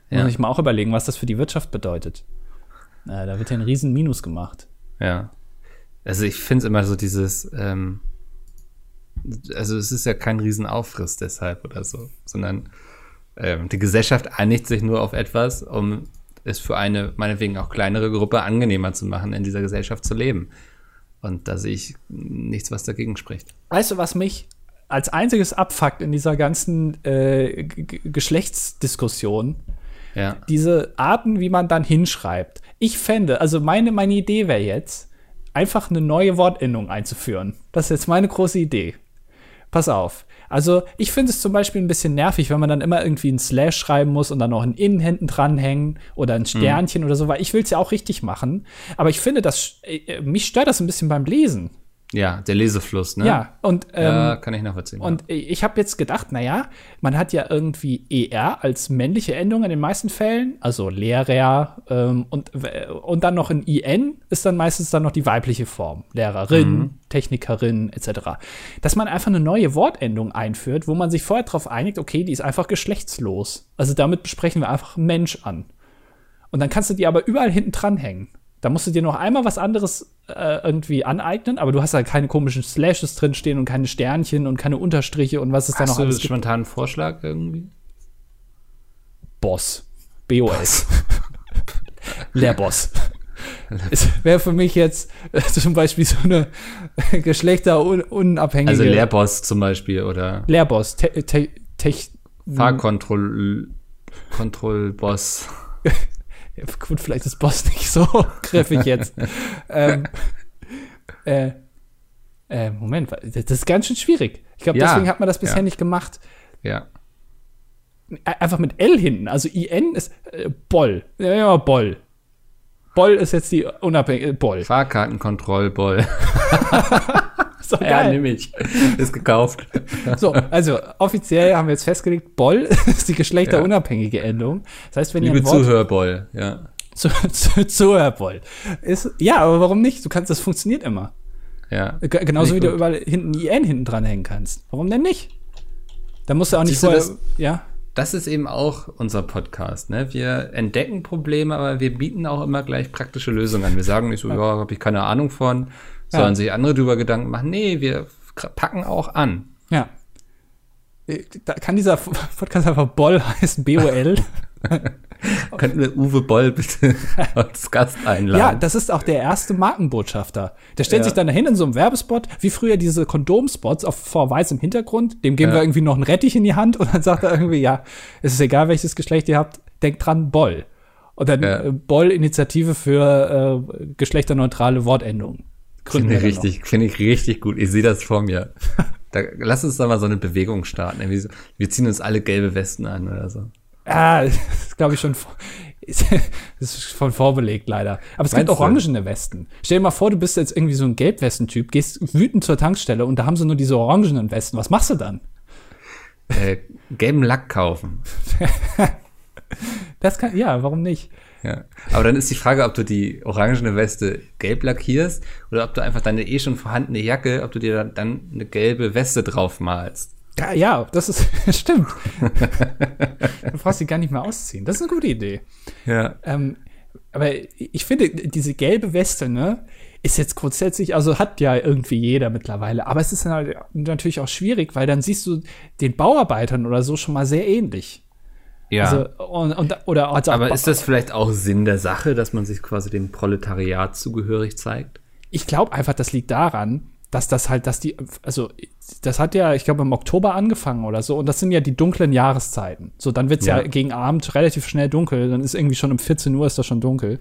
Muss Ja. man sich mal auch überlegen, was das für die Wirtschaft bedeutet. Äh, da wird ja ein riesen Minus gemacht. Ja. Also ich finde es immer so dieses, ähm, also es ist ja kein Riesenaufriss deshalb oder so, sondern ähm, die Gesellschaft einigt sich nur auf etwas, um es für eine, meinetwegen auch kleinere Gruppe angenehmer zu machen, in dieser Gesellschaft zu leben. Und da sehe ich nichts, was dagegen spricht. Weißt du, was mich als einziges abfuckt in dieser ganzen äh, Geschlechtsdiskussion? Ja. diese Arten, wie man dann hinschreibt. Ich fände, also meine, meine Idee wäre jetzt, einfach eine neue Wortendung einzuführen. Das ist jetzt meine große Idee. Pass auf. Also, ich finde es zum Beispiel ein bisschen nervig, wenn man dann immer irgendwie ein Slash schreiben muss und dann noch ein In hinten dranhängen oder ein Sternchen oder so, weil ich will es ja auch richtig machen. Aber ich finde, das, äh, mich stört das ein bisschen beim Lesen. Ja, der Lesefluss, ne? Ja, und ähm, ja kann ich nachvollziehen. und ich habe jetzt gedacht, naja, man hat ja irgendwie ER als männliche Endung in den meisten Fällen, also Lehrer ähm, und, und dann noch ein IN ist dann meistens dann noch die weibliche Form. Lehrerin, Technikerin etc. Dass man einfach eine neue Wortendung einführt, wo man sich vorher darauf einigt, okay, die ist einfach geschlechtslos. Also damit besprechen wir einfach Mensch an. Und dann kannst du die aber überall hinten dranhängen. Da musst du dir noch einmal was anderes äh, irgendwie aneignen, aber du hast halt keine komischen Slashes drinstehen und keine Sternchen und keine Unterstriche und was es da noch Hast du alles spontan einen Vorschlag irgendwie? Boss. BOS. Lehrboss. Es wäre für mich jetzt äh, zum Beispiel so eine geschlechterunabhängige Also Lehrboss zum Beispiel oder Lehrboss. Te te tech Fahrkontroll Kontrollboss. Ja, gut, vielleicht ist Boss nicht so griffig jetzt. ähm, äh, äh, Moment, das ist ganz schön schwierig. Ich glaube, Ja, deswegen hat man das bisher ja. nicht gemacht. Ja. Einfach mit L hinten. Also IN ist äh, Boll. Ja, ja, Boll. Boll ist jetzt die unabhängige Boll. Fahrkartenkontrollboll. So, Ja, geil. nehme ich. Ist gekauft. so, also offiziell haben wir jetzt festgelegt, Boll ist die geschlechterunabhängige Endung. Das heißt, wenn ihr Liebe ein Wort Zuhörboll, ja. zu, zu, Zuhörboll ist, ja, aber warum nicht? Du kannst, das funktioniert immer. Ja. G genauso wie Finde du überall hinten IN hinten dran hängen kannst. Warum denn nicht? Da musst du auch nicht Siehst du vorher, das- ja. Das ist eben auch unser Podcast. Ne? Wir entdecken Probleme, aber wir bieten auch immer gleich praktische Lösungen an. Wir sagen nicht so, ja, habe ich keine Ahnung von, sollen Ja. sich andere drüber Gedanken machen. Nee, wir packen auch an. Ja. Äh, Da kann dieser Podcast einfach Boll heißen, B-O-L. Könnten wir Uwe Boll bitte als Gast einladen? ja, das ist auch der erste Markenbotschafter. Der stellt Ja. sich dann dahin in so einem Werbespot, wie früher diese Kondomspots auf vor weißem Hintergrund. Dem geben Ja. wir irgendwie noch einen Rettich in die Hand und dann sagt er irgendwie, ja, es ist egal, welches Geschlecht ihr habt, denkt dran, Boll. Und dann Ja. äh, Boll-Initiative für äh, geschlechterneutrale Wortendungen. Finde ich richtig, finde ich richtig gut. Ich sehe das vor mir. Da, lass uns da mal so eine Bewegung starten. Irgendwie wir ziehen uns alle gelbe Westen an oder so. Ah, das ist, glaube ich, schon ist- das ist schon vorbelegt, leider. Aber es gibt Meinst du? orangene Westen. Stell dir mal vor, du bist jetzt irgendwie so ein Gelbwesten-Typ, gehst wütend zur Tankstelle und da haben sie nur diese orangenen Westen. Was machst du dann? Äh, gelben Lack kaufen. Das kann, ja, warum nicht? Ja. Aber dann ist die Frage, ob du die orangene Weste gelb lackierst oder ob du einfach deine eh schon vorhandene Jacke, ob du dir dann, eine gelbe Weste drauf malst. Ja, ja, das ist, stimmt. du brauchst sie gar nicht mehr ausziehen. Das ist eine gute Idee. Ja. Ähm, aber ich finde, diese gelbe Weste, ne, ist jetzt grundsätzlich, also hat ja irgendwie jeder mittlerweile, aber es ist halt natürlich auch schwierig, weil dann siehst du den Bauarbeitern oder so schon mal sehr ähnlich. Ja. Also, und, und, oder also Aber ist das vielleicht auch Sinn der Sache, dass man sich quasi dem Proletariat zugehörig zeigt? ich glaube einfach, das liegt daran, dass das halt, dass die, also das hat ja, ich glaube, im Oktober angefangen oder so, und das sind ja die dunklen Jahreszeiten. So, dann wird's ja. Ja. gegen Abend relativ schnell dunkel, dann ist irgendwie schon um 14 Uhr ist das schon dunkel.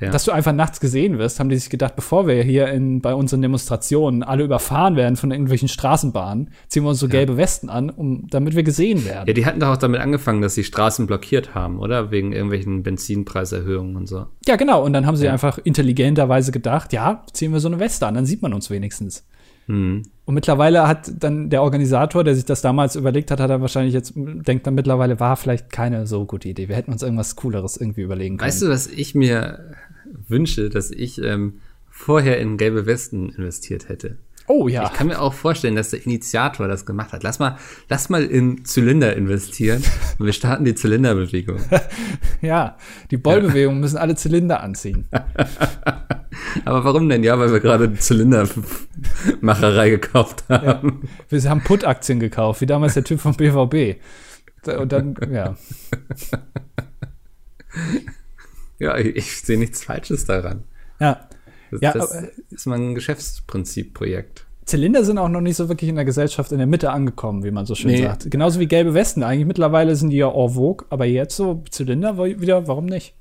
Ja. Dass du einfach nachts gesehen wirst, haben die sich gedacht, bevor wir hier in, bei unseren Demonstrationen alle überfahren werden von irgendwelchen Straßenbahnen, ziehen wir uns so gelbe Westen an, um, damit wir gesehen werden. Ja, die hatten doch auch damit angefangen, dass sie Straßen blockiert haben, oder? Wegen irgendwelchen Benzinpreiserhöhungen und so. Ja, genau. Und dann haben sie Ja. einfach intelligenterweise gedacht, ja, ziehen wir so eine Weste an, dann sieht man uns wenigstens. Hm. Und mittlerweile hat dann der Organisator, der sich das damals überlegt hat, hat er wahrscheinlich jetzt, denkt dann mittlerweile, war vielleicht keine so gute Idee. Wir hätten uns irgendwas Cooleres irgendwie überlegen können. Weißt du, was ich mir wünsche, dass ich ähm, vorher in gelbe Westen investiert hätte? Oh ja. Ich kann mir auch vorstellen, dass der Initiator das gemacht hat. Lass mal, lass mal in Zylinder investieren und wir starten die Zylinderbewegung. Ja, die Bollbewegungen müssen alle Zylinder anziehen. Aber warum denn? Ja, weil wir gerade Zylindermacherei gekauft haben. Wir haben Put-Aktien gekauft, wie damals der Typ vom BVB. Und dann, ja. Ja, ich, sehe nichts Falsches daran. Ja. Das, Ja, das ist mal ein Geschäftsprinzipprojekt. Zylinder sind auch noch nicht so wirklich in der Gesellschaft in der Mitte angekommen, wie man so schön Nee. sagt. Genauso wie gelbe Westen eigentlich. Mittlerweile sind die ja en vogue, aber jetzt so Zylinder wieder, warum nicht?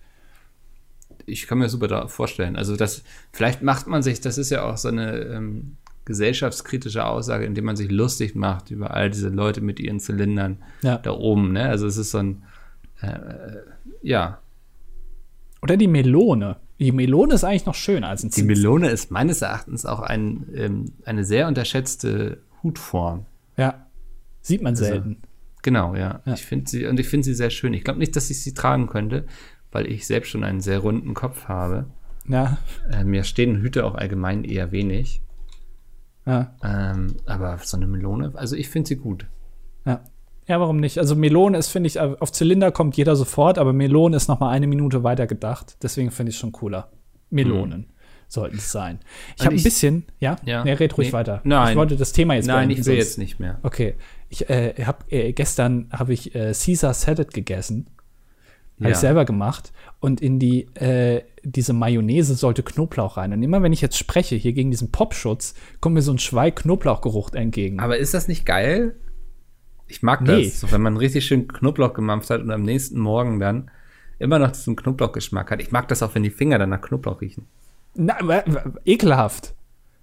Ich kann mir super da vorstellen. Also das, vielleicht macht man sich, das ist ja auch so eine ähm, gesellschaftskritische Aussage, indem man sich lustig macht über all diese Leute mit ihren Zylindern Ja. da oben. Ne? Also es ist so ein, äh, ja, Oder die Melone. Die Melone ist eigentlich noch schöner als ein die Zins- Melone ist meines Erachtens auch ein, ähm, eine sehr unterschätzte Hutform. Ja. Sieht man selten. Genau, ja. Ja. Ich finde sie, und ich finde sie sehr schön. Ich glaube nicht, dass ich sie tragen könnte, weil ich selbst schon einen sehr runden Kopf habe. Ja. Äh, mir stehen Hüte auch allgemein eher wenig. Ja. Ähm, aber so eine Melone, also ich finde sie gut. Ja. Ja, warum nicht? Also Melone ist, finde ich, auf Zylinder kommt jeder sofort, aber Melone ist noch mal eine Minute weiter gedacht. Deswegen finde ich es schon cooler. Melonen sollten es sein. Ich Und habe ein bisschen, ja, Ja. Nee, red ruhig Nee. weiter. Nein. Ich wollte das Thema jetzt Nein, ich will sonst- jetzt nicht mehr. Okay, ich äh, habe äh, gestern habe ich äh, Caesar Salad gegessen, habe Ja. ich selber gemacht und in die äh, diese Mayonnaise sollte Knoblauch rein. Und immer wenn ich jetzt spreche hier gegen diesen Popschutz, kommt mir so ein Schweig Knoblauchgeruch entgegen. Aber ist das nicht geil? Ich mag Nee. das, so, wenn man richtig schön Knoblauch gemampft hat und am nächsten Morgen dann immer noch diesen Knoblauchgeschmack hat. Ich mag das auch, wenn die Finger dann nach Knoblauch riechen. Na, ekelhaft.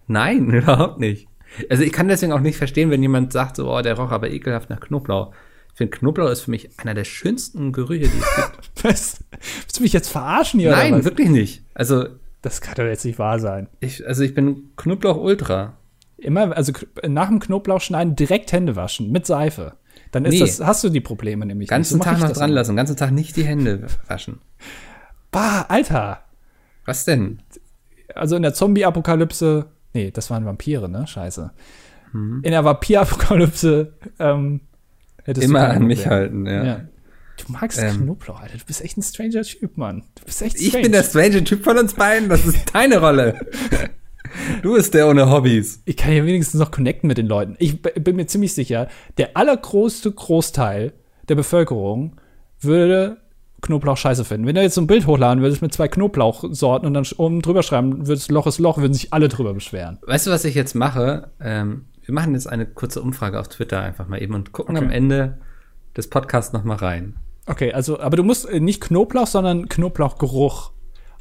Nein, überhaupt nicht. Also ich kann deswegen auch nicht verstehen, wenn jemand sagt, so, oh, der roch aber ekelhaft nach Knoblauch. Ich finde, Knoblauch ist für mich einer der schönsten Gerüche, die es gibt. Was? Willst du mich jetzt verarschen hier? Nein, oder was? wirklich nicht. Also Das kann doch jetzt nicht wahr sein. ich, also ich bin Knoblauch Ultra. Immer, also nach dem Knoblauch schneiden, direkt Hände waschen mit Seife. Dann ist Nee. das, hast du die Probleme nämlich. Ganzen. So Tag ich noch dran lassen, ganzen Tag nicht die Hände waschen. Bah, Alter. Was denn? Also in der Zombie-Apokalypse, nee, das waren Vampire, ne? Scheiße. Mhm. In der Vampir-Apokalypse ähm, hättest Immer du an mich halten, ja. Ja. Du magst Ähm. Knoblauch, Alter. Du bist echt ein stranger Typ, Mann. Du bist echt Ich strange. bin der strange Typ von uns beiden, das ist deine Rolle. Du bist der ohne Hobbys. ich kann ja wenigstens noch connecten mit den Leuten. Ich bin mir ziemlich sicher, der allergrößte Großteil der Bevölkerung würde Knoblauch scheiße finden. Wenn du jetzt so ein Bild hochladen würdest mit zwei Knoblauchsorten und dann oben drüber schreiben würdest, Loch ist Loch, würden sich alle drüber beschweren. Weißt du, was ich jetzt mache? Ähm, wir machen jetzt eine kurze Umfrage auf Twitter einfach mal eben und gucken Okay. am Ende des Podcasts noch mal rein. Okay, also, aber du musst äh, nicht Knoblauch, sondern Knoblauchgeruch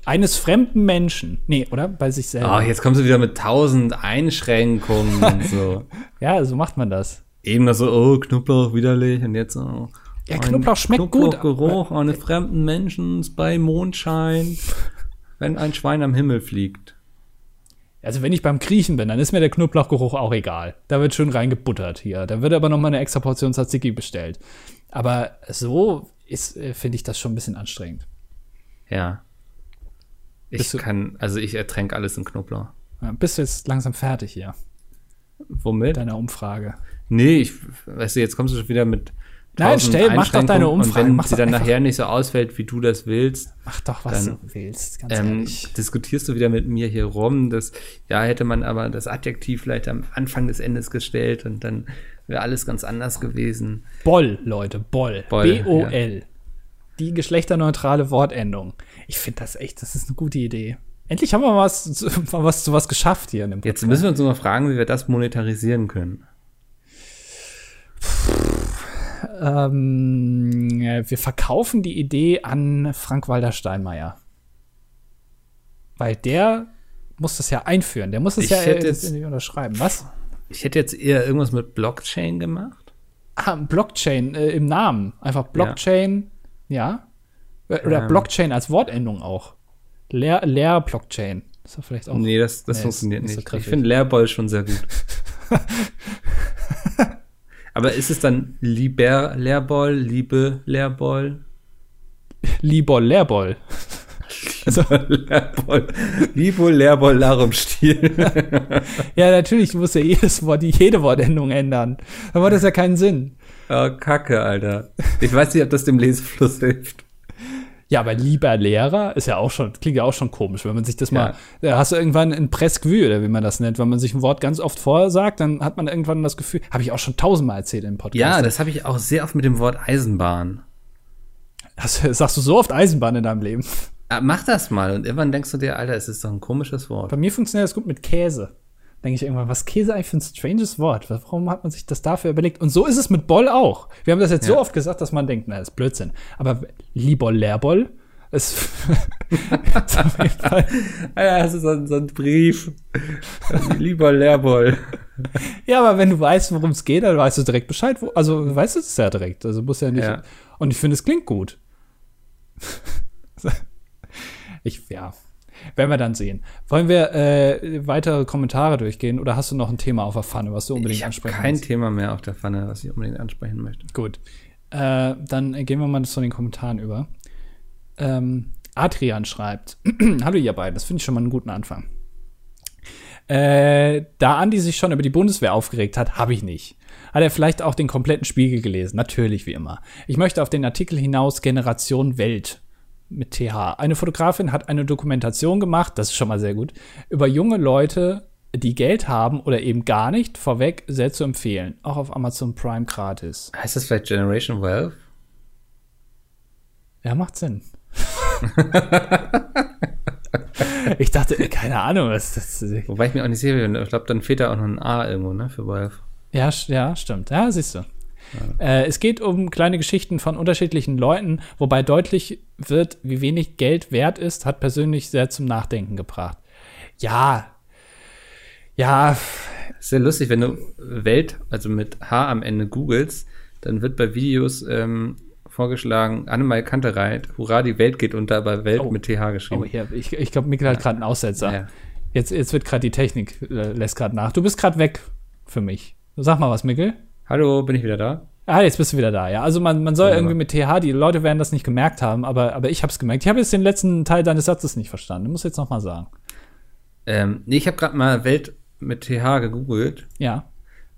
eines fremden Menschen. Nee, oder? Bei sich selber. Ah, jetzt kommst du wieder mit tausend Einschränkungen und so. Ja, so macht man das. Eben noch so, oh, Knoblauch widerlich und jetzt so. Ja, ein Knoblauch schmeckt gut. Knoblauchgeruch eines fremden Menschen bei Mondschein, wenn ein Schwein am Himmel fliegt. Also, wenn ich beim Griechen bin, dann ist mir der Knoblauchgeruch auch egal. Da wird schön reingebuttert hier. Da wird aber noch mal eine extra Portion Tzatziki bestellt. Aber so ist, äh, finde ich das schon ein bisschen anstrengend. Ja. Ich du- kann, also ich ertränke alles in Knoblauch. Bist du jetzt langsam fertig hier, Womit? mit deiner Umfrage? Nee, ich, weißt du, jetzt kommst du schon wieder mit. Nein, 1000 stell- mach doch deine Umfrage, Und wenn mach sie dann nachher nicht so ausfällt, wie du das willst, Mach doch, was Dann, du willst, ganz ähm, ehrlich. diskutierst du wieder mit mir hier rum. Das, ja, hätte man aber das Adjektiv vielleicht am Anfang des Endes gestellt und dann wäre alles ganz anders gewesen. Boll, Leute, Boll. Boll, B-O-L. Die geschlechterneutrale Wortendung. Ich finde das echt, das ist eine gute Idee. Endlich haben wir was, mal was zu was geschafft hier in dem Jetzt müssen wir uns mal fragen, wie wir das monetarisieren können. Ähm, äh, wir verkaufen die Idee an Frank-Walter Steinmeier. Weil der muss das ja einführen. Der muss es Ich ja hätte jetzt- unterschreiben. Was? Ich hätte jetzt eher irgendwas mit Blockchain gemacht. Ah, Blockchain äh, im Namen. Einfach Blockchain, ja. Äh, Oder Ähm. Blockchain als Wortendung auch. Leer, Leer Blockchain. Ist doch vielleicht auch. Nee, das, das Nee, funktioniert ist nicht so nicht. ich finde Leerball schon sehr gut. Aber ist es dann Liber Leerball, Liebe Leerball? Liebol, Leerboll. Lehrboll. Libo, Lehrboll, Larumstiel. Ja, natürlich muss ja jedes Wort, jede Wortendung ändern. Dann macht das ja keinen Sinn. Oh, Kacke, Alter. Ich weiß nicht, ob das dem Lesefluss hilft. Ja, aber lieber Lehrer ist ja auch schon, klingt ja auch schon komisch, wenn man sich das mal, da hast du irgendwann ein Presque oder wie man das nennt, wenn man sich ein Wort ganz oft vorsagt, dann hat man irgendwann das Gefühl, habe ich auch schon tausendmal erzählt im Podcast. Ja, das habe ich auch sehr oft mit dem Wort Eisenbahn. Das, sagst du so oft Eisenbahn in deinem Leben. Ah, Mach das mal und irgendwann denkst du dir, Alter, es ist doch ein komisches Wort. Bei mir funktioniert das gut mit Käse. Denke ich irgendwann, was Käse eigentlich für ein stranges Wort? Warum hat man sich das dafür überlegt? Und so ist es mit Boll auch. Wir haben das jetzt so Ja. oft gesagt, dass man denkt, na, das ist Blödsinn. Aber Liboll, Lehrboll ist, ist auf jeden Fall Ah ja, das ist so ein, so ein Brief. Lieber Lehrboll. Ja, aber wenn du weißt, worum es geht, dann weißt du direkt Bescheid. Wo, also weißt du es ja direkt. Also muss ja nicht. Ja. Und ich finde, es klingt gut. ich, ja. Werden wir dann sehen. Wollen wir äh, weitere Kommentare durchgehen oder hast du noch ein Thema auf der Pfanne, was du unbedingt Ich habe ansprechen kein willst? Thema mehr auf der Pfanne, was ich unbedingt ansprechen möchte. Gut. Äh, dann gehen wir mal zu den Kommentaren über. Ähm, Adrian schreibt: Hallo, ihr beiden. Das finde ich schon mal einen guten Anfang. Äh, da Andi sich schon über die Bundeswehr aufgeregt hat, habe ich nicht. Hat er vielleicht auch den kompletten Spiegel gelesen? Natürlich, wie immer. Ich möchte auf den Artikel hinaus Generation Welt mit TH. Eine Fotografin hat eine Dokumentation gemacht, das ist schon mal sehr gut, über junge Leute, die Geld haben oder eben gar nicht, vorweg sehr zu empfehlen. Auch auf Amazon Prime gratis. Heißt das vielleicht Generation Wealth? Ja, macht Sinn. ich dachte, keine Ahnung, was das Wobei ich mir auch nicht sicher bin. Ich glaube, dann fehlt da auch noch ein A irgendwo, ne, für Wealth. Ja, ja, stimmt. Ja, siehst du. Äh, es geht um kleine Geschichten von unterschiedlichen Leuten, wobei deutlich wird, wie wenig Geld wert ist, hat persönlich sehr zum Nachdenken gebracht. Ja, ja, Sehr lustig, wenn du Welt, also mit H am Ende googelst, dann wird bei Videos ähm, vorgeschlagen, Annemarie Kantereit, hurra, die Welt geht unter, aber Welt Oh. mit TH geschrieben. oh, hier, ich, ich glaube, Mikkel hat gerade einen Aussetzer. Ja. Jetzt, jetzt wird gerade die Technik, äh, lässt gerade nach. Du bist gerade weg für mich. Sag mal was, Mikkel. Hallo, bin ich wieder da? Ah, jetzt bist du wieder da, ja. Also man, man soll Wunderbar. irgendwie mit TH, die Leute werden das nicht gemerkt haben, aber, aber ich habe es gemerkt. Ich habe jetzt den letzten Teil deines Satzes nicht verstanden. Du musst jetzt noch mal sagen. Ähm, nee, ich habe gerade mal Welt mit TH gegoogelt Ja.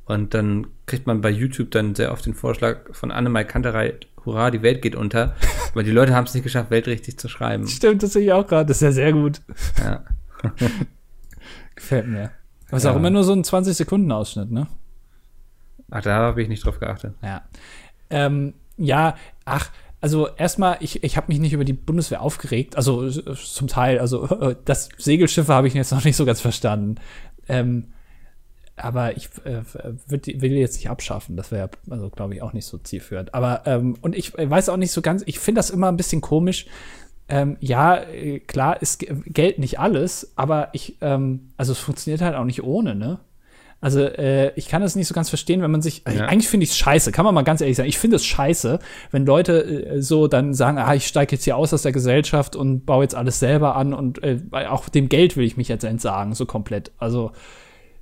und dann kriegt man bei YouTube dann sehr oft den Vorschlag von Annemarie Kantereit, hurra, die Welt geht unter, aber die Leute haben es nicht geschafft, Welt richtig zu schreiben. Stimmt, das sehe ich auch gerade. Das ist ja sehr gut. Ja. Gefällt mir. Ist Ja. auch immer nur so ein 20-Sekunden-Ausschnitt, ne? Ach, da habe ich nicht drauf geachtet. Ja. Ähm, ja, ach, also erstmal, ich, ich habe mich nicht über die Bundeswehr aufgeregt. Also zum Teil, also das Segelschiffe habe ich jetzt noch nicht so ganz verstanden. Ähm, aber ich äh, würd, will jetzt nicht abschaffen. Das wäre, also glaube ich, auch nicht so zielführend. Aber, ähm, und ich weiß auch nicht so ganz, ich finde das immer ein bisschen komisch. Ähm, ja, äh, klar ist Ge- Geld nicht alles, aber ich, ähm, also es funktioniert halt auch nicht ohne, ne? Also äh, ich kann das nicht so ganz verstehen, wenn man sich. Ja. Eigentlich finde ich es scheiße, kann man mal ganz ehrlich sagen. Ich finde es scheiße, wenn Leute äh, so dann sagen, ah, ich steige jetzt hier aus aus der Gesellschaft und baue jetzt alles selber an und äh, auch dem Geld will ich mich jetzt entsagen, so komplett. Also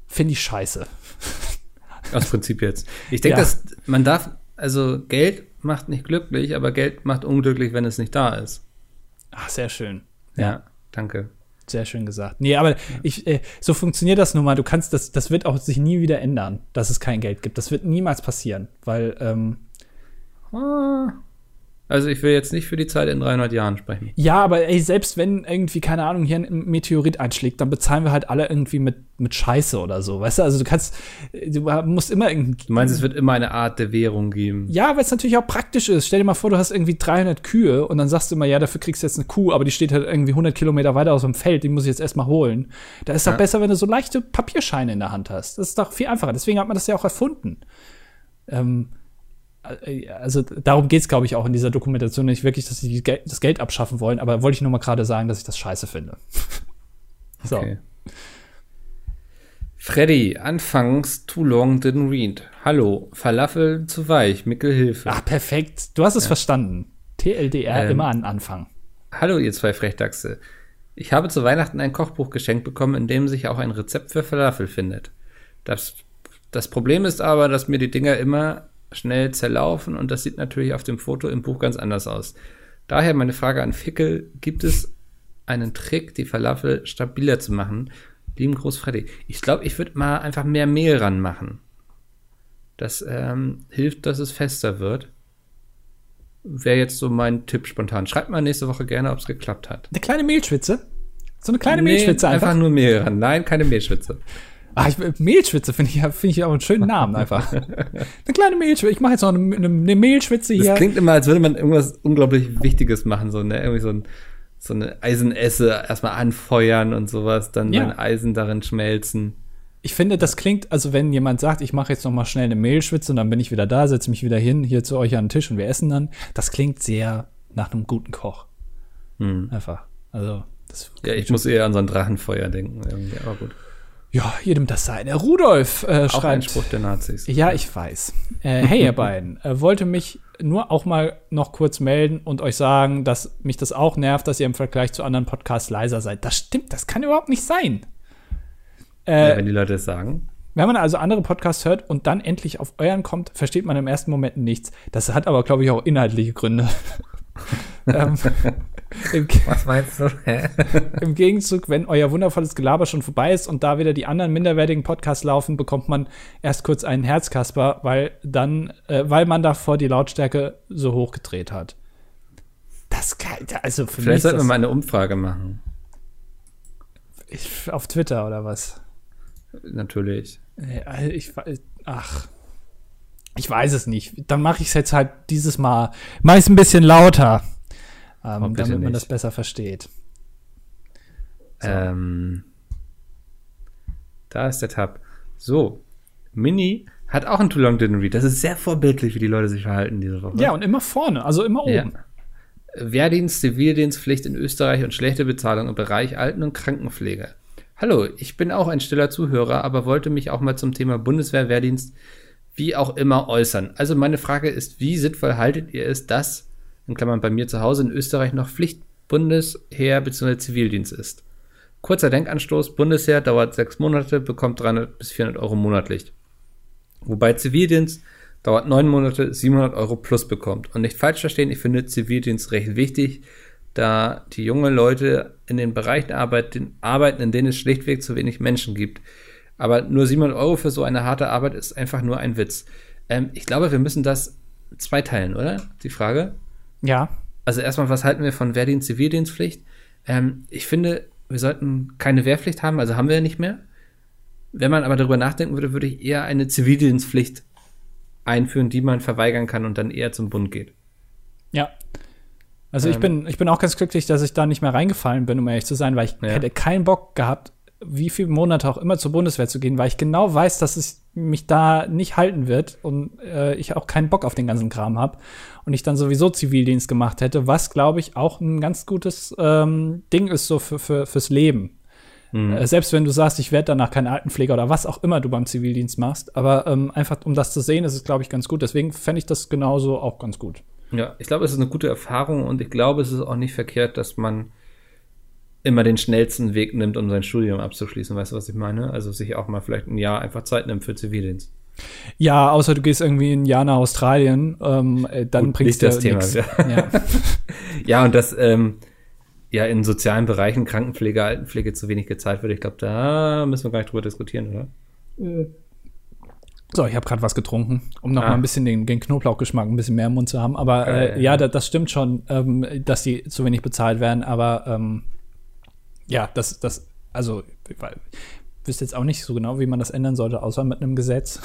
finde ich scheiße. Aus Prinzip jetzt. Ich denke, Ja. dass man darf, also Geld macht nicht glücklich, aber Geld macht unglücklich, wenn es nicht da ist. Ach, sehr schön. Ja, danke. Sehr schön gesagt. Nee, aber ich, äh, so funktioniert das nun mal. Du kannst das, das wird auch sich nie wieder ändern, dass es kein Geld gibt. Das wird niemals passieren, weil, ähm, Also ich will jetzt nicht für die Zeit in 300 Jahren sprechen. Ja, aber ey, selbst wenn irgendwie, keine Ahnung, hier ein Meteorit einschlägt, dann bezahlen wir halt alle irgendwie mit, mit Scheiße oder so. Weißt du, also du kannst, du musst immer irgendwie. Du meinst, es wird immer eine Art der Währung geben. Ja, weil es natürlich auch praktisch ist. Stell dir mal vor, du hast irgendwie 300 Kühe und dann sagst du immer, ja, dafür kriegst du jetzt eine Kuh, aber die steht halt irgendwie 100 Kilometer weiter aus dem Feld, die muss ich jetzt erstmal holen. Da ist doch Ja. besser, wenn du so leichte Papierscheine in der Hand hast. Das ist doch viel einfacher. Deswegen hat man das ja auch erfunden. Ähm, äh, also darum geht's, glaube ich, auch in dieser Dokumentation nicht wirklich, dass sie das Geld abschaffen wollen, aber wollte ich nur mal gerade sagen, dass ich das scheiße finde. so. Okay. Freddy, anfangs too long didn't read. Hallo, Falafel zu weich, Mickel Hilfe. Ach, perfekt. Du hast es verstanden. TLDR Ähm, immer an Anfang. Hallo, ihr zwei Frechdachse. Ich habe zu Weihnachten ein Kochbuch geschenkt bekommen, in dem sich auch ein Rezept für Falafel findet. Das, das Problem ist aber, dass mir die Dinger immer schnell zerlaufen und das sieht natürlich auf dem Foto im Buch ganz anders aus. Daher meine Frage an Fickel, gibt es einen Trick, die Falafel stabiler zu machen. Lieben Groß Freddy. Ich glaube, ich würde mal einfach mehr Mehl ranmachen. Das ähm, hilft, dass es fester wird. Wäre jetzt so mein Tipp spontan. Schreibt mal nächste Woche gerne, ob es geklappt hat. Eine kleine Mehlschwitze? So eine kleine Nee, Mehlschwitze einfach? einfach nur Mehl ran. Nein, keine Mehlschwitze. Ah, ich, Mehlschwitze finde ich, finde ich auch einen schönen Namen einfach. eine kleine Mehlschwitze. Ich mache jetzt noch eine, eine, eine Mehlschwitze Das hier. klingt immer, als würde man irgendwas unglaublich Wichtiges machen, so ne, irgendwie so ein so eine Eisenesse erstmal anfeuern und sowas, dann Ja. mein Eisen darin schmelzen. Ich finde, das klingt, also wenn jemand sagt, ich mache jetzt noch mal schnell eine Mehlschwitze und dann bin ich wieder da, setze mich wieder hin, hier zu euch an den Tisch und wir essen dann. Das klingt sehr nach einem guten Koch. Hm. Einfach. Also, das Ja, ich muss eher an so ein Drachenfeuer denken, irgendwie, aber gut. Ja, jedem das seine. Rudolf äh, Auch ein schreibt. Spruch der Nazis. Ja, ich weiß. Äh, hey, ihr beiden. Äh, wollte mich nur auch mal noch kurz melden und euch sagen, dass mich das auch nervt, dass ihr im Vergleich zu anderen Podcasts leiser seid. Das stimmt, das kann überhaupt nicht sein. Äh, Ja, wenn die Leute es sagen. Wenn man also andere Podcasts hört und dann endlich auf euren kommt, versteht man im ersten Moment nichts. Das hat aber, glaube ich, auch inhaltliche Gründe. ähm, im, Was meinst du? Hä? Im Gegenzug, wenn euer wundervolles Gelaber schon vorbei ist und da wieder die anderen minderwertigen Podcasts laufen, bekommt man erst kurz einen Herzkasper, weil dann, äh, weil man davor die Lautstärke so hochgedreht hat. Das kann, also für Vielleicht sollten wir mal eine Umfrage machen. ich, auf Twitter oder was? Natürlich. Ich, ach, ich weiß es nicht. Dann mache ich es jetzt halt dieses Mal, es ein bisschen lauter, ähm, damit man nicht. das besser versteht. Ähm, da ist der Tab. So, Mini hat auch ein Too Long Didn't Read. Das ist sehr vorbildlich, wie die Leute sich verhalten diese Woche. Ja, und immer vorne, also immer Ja. oben. Wehrdienst, Zivildienstpflicht in Österreich und schlechte Bezahlung im Bereich Alten- und Krankenpflege. Hallo, ich bin auch ein stiller Zuhörer, aber wollte mich auch mal zum Thema Bundeswehr, Wehrdienst, wie auch immer äußern. Also meine Frage ist, wie sinnvoll haltet ihr es, dass, in Klammern bei mir zu Hause in Österreich noch Pflicht Bundesheer bzw. Zivildienst ist? Kurzer Denkanstoß, Bundesheer dauert sechs Monate, bekommt 300 bis 400 Euro monatlich. Wobei Zivildienst dauert neun Monate, 700 Euro plus bekommt. Und nicht falsch verstehen, ich finde Zivildienst recht wichtig, da die junge Leute in den Bereichen arbeiten, arbeiten, in denen es schlichtweg zu wenig Menschen gibt. Aber nur 700 Euro für so eine harte Arbeit ist einfach nur ein Witz. Ähm, ich glaube, wir müssen das zweiteilen, oder? Die Frage. Ja, Also erstmal, was halten wir von Wehrdienst, Zivildienstpflicht? Ähm, ich finde, wir sollten keine Wehrpflicht haben, also haben wir ja nicht mehr. Wenn man aber darüber nachdenken würde, würde ich eher eine Zivildienstpflicht einführen, die man verweigern kann und dann eher zum Bund geht. Ja. Also ich Ähm. bin, ich bin auch ganz glücklich, dass ich da nicht mehr reingefallen bin, um ehrlich zu sein, weil ich Ja. hätte keinen Bock gehabt, wie viele Monate auch immer zur Bundeswehr zu gehen, weil ich genau weiß, dass es mich da nicht halten wird und äh, ich auch keinen Bock auf den ganzen Kram habe und ich dann sowieso Zivildienst gemacht hätte, was glaube ich auch ein ganz gutes ähm, Ding ist so für, für, fürs Leben. Äh, selbst wenn du sagst, ich werde danach kein Altenpfleger oder was auch immer du beim Zivildienst machst, aber ähm, einfach um das zu sehen, ist es glaube ich ganz gut. Deswegen fände ich das genauso auch ganz gut. Ja, ich glaube, es ist eine gute Erfahrung und ich glaube, es ist auch nicht verkehrt, dass man immer den schnellsten Weg nimmt, um sein Studium abzuschließen. Weißt du, was ich meine? Also sich auch mal vielleicht ein Jahr einfach Zeit nimmt für Zivildienst. Ja, außer du gehst irgendwie ein Jahr nach Australien, ähm, äh, dann Gut, bringst du das Thema, ja. Ja. Ja, und dass ähm, ja in sozialen Bereichen Krankenpflege, Altenpflege zu wenig gezahlt wird, ich glaube, da müssen wir gar nicht drüber diskutieren, oder? So, ich habe gerade was getrunken, um noch Ah. mal ein bisschen den, den Knoblauchgeschmack ein bisschen mehr im Mund zu haben. Aber Äh, äh, ja, da, das stimmt schon, ähm, dass die zu wenig bezahlt werden. Aber ähm, ja, das, das, also, ich wüsste jetzt auch nicht so genau, wie man das ändern sollte, außer mit einem Gesetz.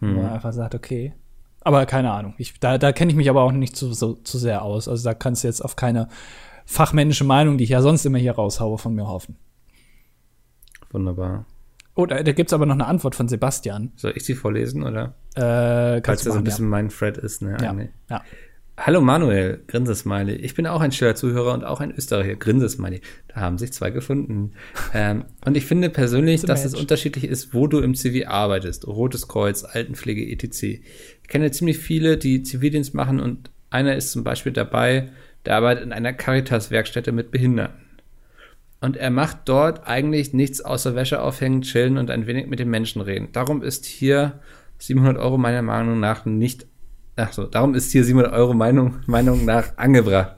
Wo Hm. man einfach sagt, okay. Aber keine Ahnung. Ich, da da kenne ich mich aber auch nicht zu, so, zu sehr aus. Also da kannst du jetzt auf keine fachmännische Meinung, die ich ja sonst immer hier raushaue, von mir hoffen. Wunderbar. Oh, da, da gibt es aber noch eine Antwort von Sebastian. Soll ich sie vorlesen, oder? Äh, Falls das du ein machen, bisschen mein Thread ist, ne? ja. Eine- Ja. Hallo Manuel, Grinsesmiley. Ich bin auch ein stiller Zuhörer und auch ein Österreicher. Grinsesmiley. Da haben sich zwei gefunden. ähm, und ich finde persönlich, dass es match. unterschiedlich ist, wo du im Zivil arbeitest. Rotes Kreuz, Altenpflege, etc. Ich kenne ziemlich viele, die Zivildienst machen und einer ist zum Beispiel dabei, der arbeitet in einer Caritas-Werkstätte mit Behinderten. Und er macht dort eigentlich nichts außer Wäsche aufhängen, chillen und ein wenig mit den Menschen reden. Darum ist hier 700 Euro meiner Meinung nach nicht, ach so, darum ist hier 700 Euro Meinung, Meinung nach angebracht.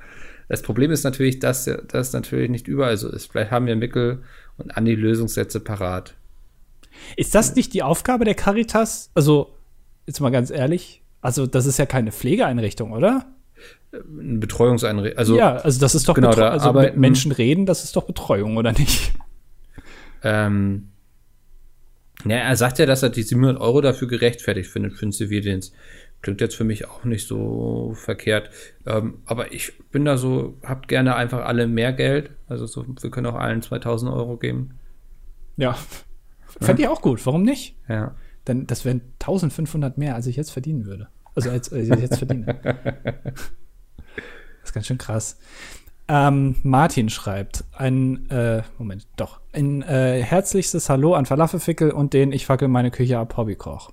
Das Problem ist natürlich, dass das natürlich nicht überall so ist. Vielleicht haben wir Mickel und Andi Lösungssätze parat. Ist das nicht die Aufgabe der Caritas? Also, jetzt mal ganz ehrlich, also das ist ja keine Pflegeeinrichtung, oder? Eine Betreuungseinrichtung. Also, ja, also das ist doch genau, Betreu- also mit Menschen reden, das ist doch Betreuung, oder nicht? Ähm, ja, er sagt ja, dass er die 700 Euro dafür gerechtfertigt findet für den Zivildienst. Klingt jetzt für mich auch nicht so verkehrt. Ähm, aber ich bin da so, habt gerne einfach alle mehr Geld. Also so, wir können auch allen 2000 Euro geben. Ja. Fände ich auch gut, warum nicht? Ja. Dann, das wären 1500 mehr, als ich jetzt verdienen würde. Also als, als ich jetzt verdiene. Das ist ganz schön krass. Ähm, Martin schreibt ein, äh, Moment, doch, ein äh, herzlichstes Hallo an Falafelfickel und den Ich fackel meine Küche ab Hobbykoch.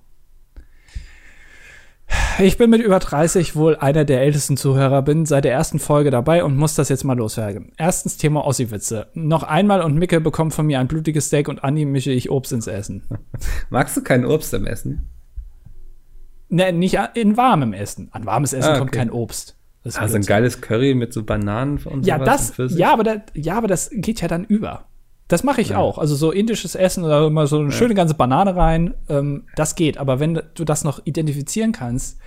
Ich bin mit über 30 wohl einer der ältesten Zuhörer, bin seit der ersten Folge dabei und muss das jetzt mal loswerden. Erstens Thema Ossi-Witze. Noch einmal und Micke bekommt von mir ein blutiges Steak und Andi mische ich Obst ins Essen. Magst du kein Obst am Essen? Ne, nicht in warmem Essen. An warmes Essen Ah, kommt okay. kein Obst. Das ist Also ein geiles Curry mit so Bananen und Ja, sowas das, ja, aber das, ja, aber das geht ja dann über. Das mache ich auch. Also so indisches Essen oder immer so eine schöne ganze Banane rein, ähm, das geht. Aber wenn du das noch identifizieren kannst,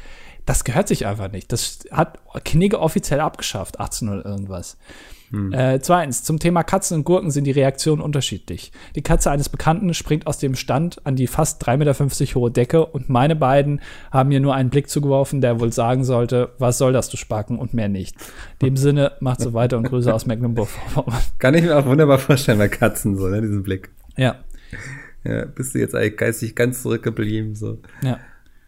das gehört sich einfach nicht. Das hat Knigge offiziell abgeschafft, 18 oder irgendwas. Äh, zweitens, zum Thema Katzen und Gurken sind die Reaktionen unterschiedlich. Die Katze eines Bekannten springt aus dem Stand an die fast 3,50 Meter hohe Decke und meine beiden haben mir nur einen Blick zugeworfen, der wohl sagen sollte, was soll das, du Spacken, und mehr nicht. In dem Sinne, macht so weiter und Grüße aus Mecklenburg-Vorpommern. Kann ich mir auch wunderbar vorstellen bei Katzen, so, ne, diesen Blick. Ja, Ja, bist du jetzt eigentlich geistig ganz zurückgeblieben, so. ja.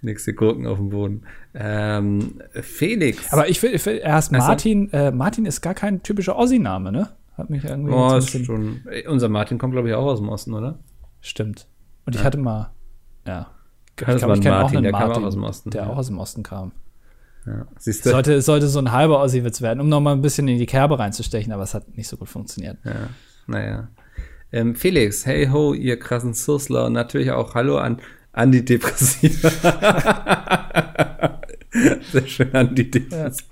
Nächste Gurken auf dem Boden. Ähm, Felix. Aber ich will erst Martin, äh, Martin ist gar kein typischer Ossi-Name, ne? Hat mich irgendwie oh, ist schon. Unser Martin kommt, glaube ich, auch aus dem Osten, oder? Stimmt. Und ich hatte mal, ja. Ich Das glaub, war ich ein kenn Martin, einen der kam auch aus dem Osten, Der ja. auch aus dem Osten kam. Ja. Siehst du? Sollte, sollte so ein halber Ossi-Witz werden, um noch mal ein bisschen in die Kerbe reinzustechen, aber es hat nicht so gut funktioniert. Ja, naja. Ähm, Felix, hey ho, ihr krassen Sussler und natürlich auch Hallo an Antidepressiva. Sehr schön Antidepressiva.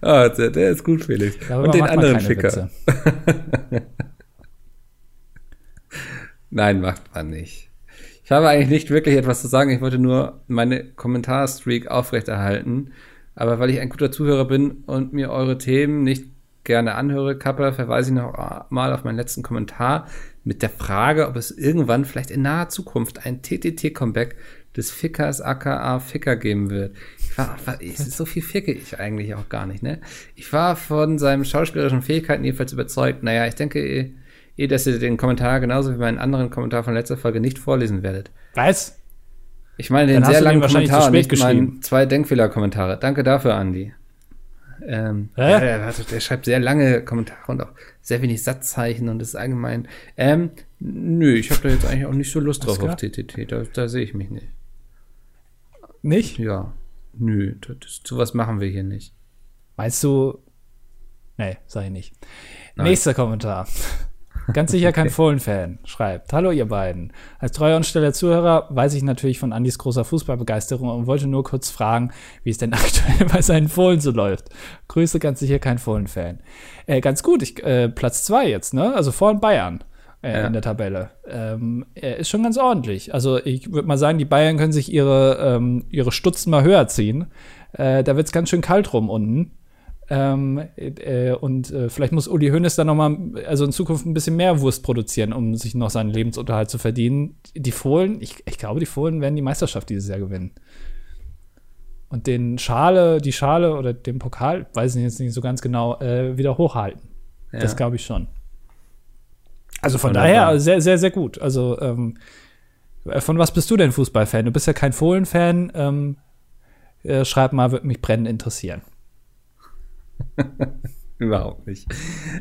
Ah, der, der ist gut, Felix. Darüber und den anderen Ficker. Nein, macht man nicht. Ich habe eigentlich nicht wirklich etwas zu sagen. Ich wollte nur meine Kommentarstreak aufrechterhalten. Aber weil ich ein guter Zuhörer bin und mir eure Themen nicht gerne anhöre, Kapper, verweise ich noch mal auf meinen letzten Kommentar mit der Frage, ob es irgendwann vielleicht in naher Zukunft ein TTT-Comeback des Fickers aka Ficker geben wird. Ich war, war so viel ficke ich eigentlich auch gar nicht, ne? Ich war von seinen schauspielerischen Fähigkeiten jedenfalls überzeugt. Naja, ich denke, eh, eh, dass ihr den Kommentar genauso wie meinen anderen Kommentar von letzter Folge nicht vorlesen werdet. Was? Ich meine Dann den hast sehr langen Kommentar, nicht meinen zwei Denkfehler-Kommentare. Danke dafür, Andi. Ähm, ja, der, der, schreibt sehr lange Kommentare und auch sehr wenig Satzzeichen und ist allgemein. Ähm, nö, ich habe da jetzt eigentlich auch nicht so Lust drauf auf TTT. Da, da sehe ich mich nicht. Nicht? Ja, nö, das, sowas machen wir hier nicht. Meinst du? Nee, sag ich nicht. Nein. Nächster Kommentar. Ganz sicher kein Fohlen-Fan. Schreibt: Hallo, ihr beiden. Als treuer und stiller Zuhörer weiß ich natürlich von Andys großer Fußballbegeisterung und wollte nur kurz fragen, wie es denn aktuell bei seinen Fohlen so läuft. Grüße, ganz sicher kein Fohlen-Fan. Äh, ganz gut, ich, äh, Platz zwei jetzt, ne? Also vor Bayern äh, Ja. in der Tabelle. Ähm, er ist schon ganz ordentlich. Also ich würde mal sagen, die Bayern können sich ihre, ähm, ihre Stutzen mal höher ziehen. Äh, da wird's ganz schön kalt rum unten. Ähm, äh, und äh, vielleicht muss Uli Hoeneß dann noch mal, also in Zukunft ein bisschen mehr Wurst produzieren, um sich noch seinen Lebensunterhalt zu verdienen. Die Fohlen, ich, ich glaube, die Fohlen werden die Meisterschaft dieses Jahr gewinnen. Und den Schale, die Schale oder den Pokal, weiß ich jetzt nicht so ganz genau, äh, wieder hochhalten. Ja. Das glaube ich schon. Also von Wunderbar. daher sehr, sehr, sehr gut. Also ähm, äh, von was bist du denn Fußballfan? Du bist ja kein Fohlen-Fan. Ähm, äh, schreib mal, würde mich brennend interessieren. Überhaupt nicht.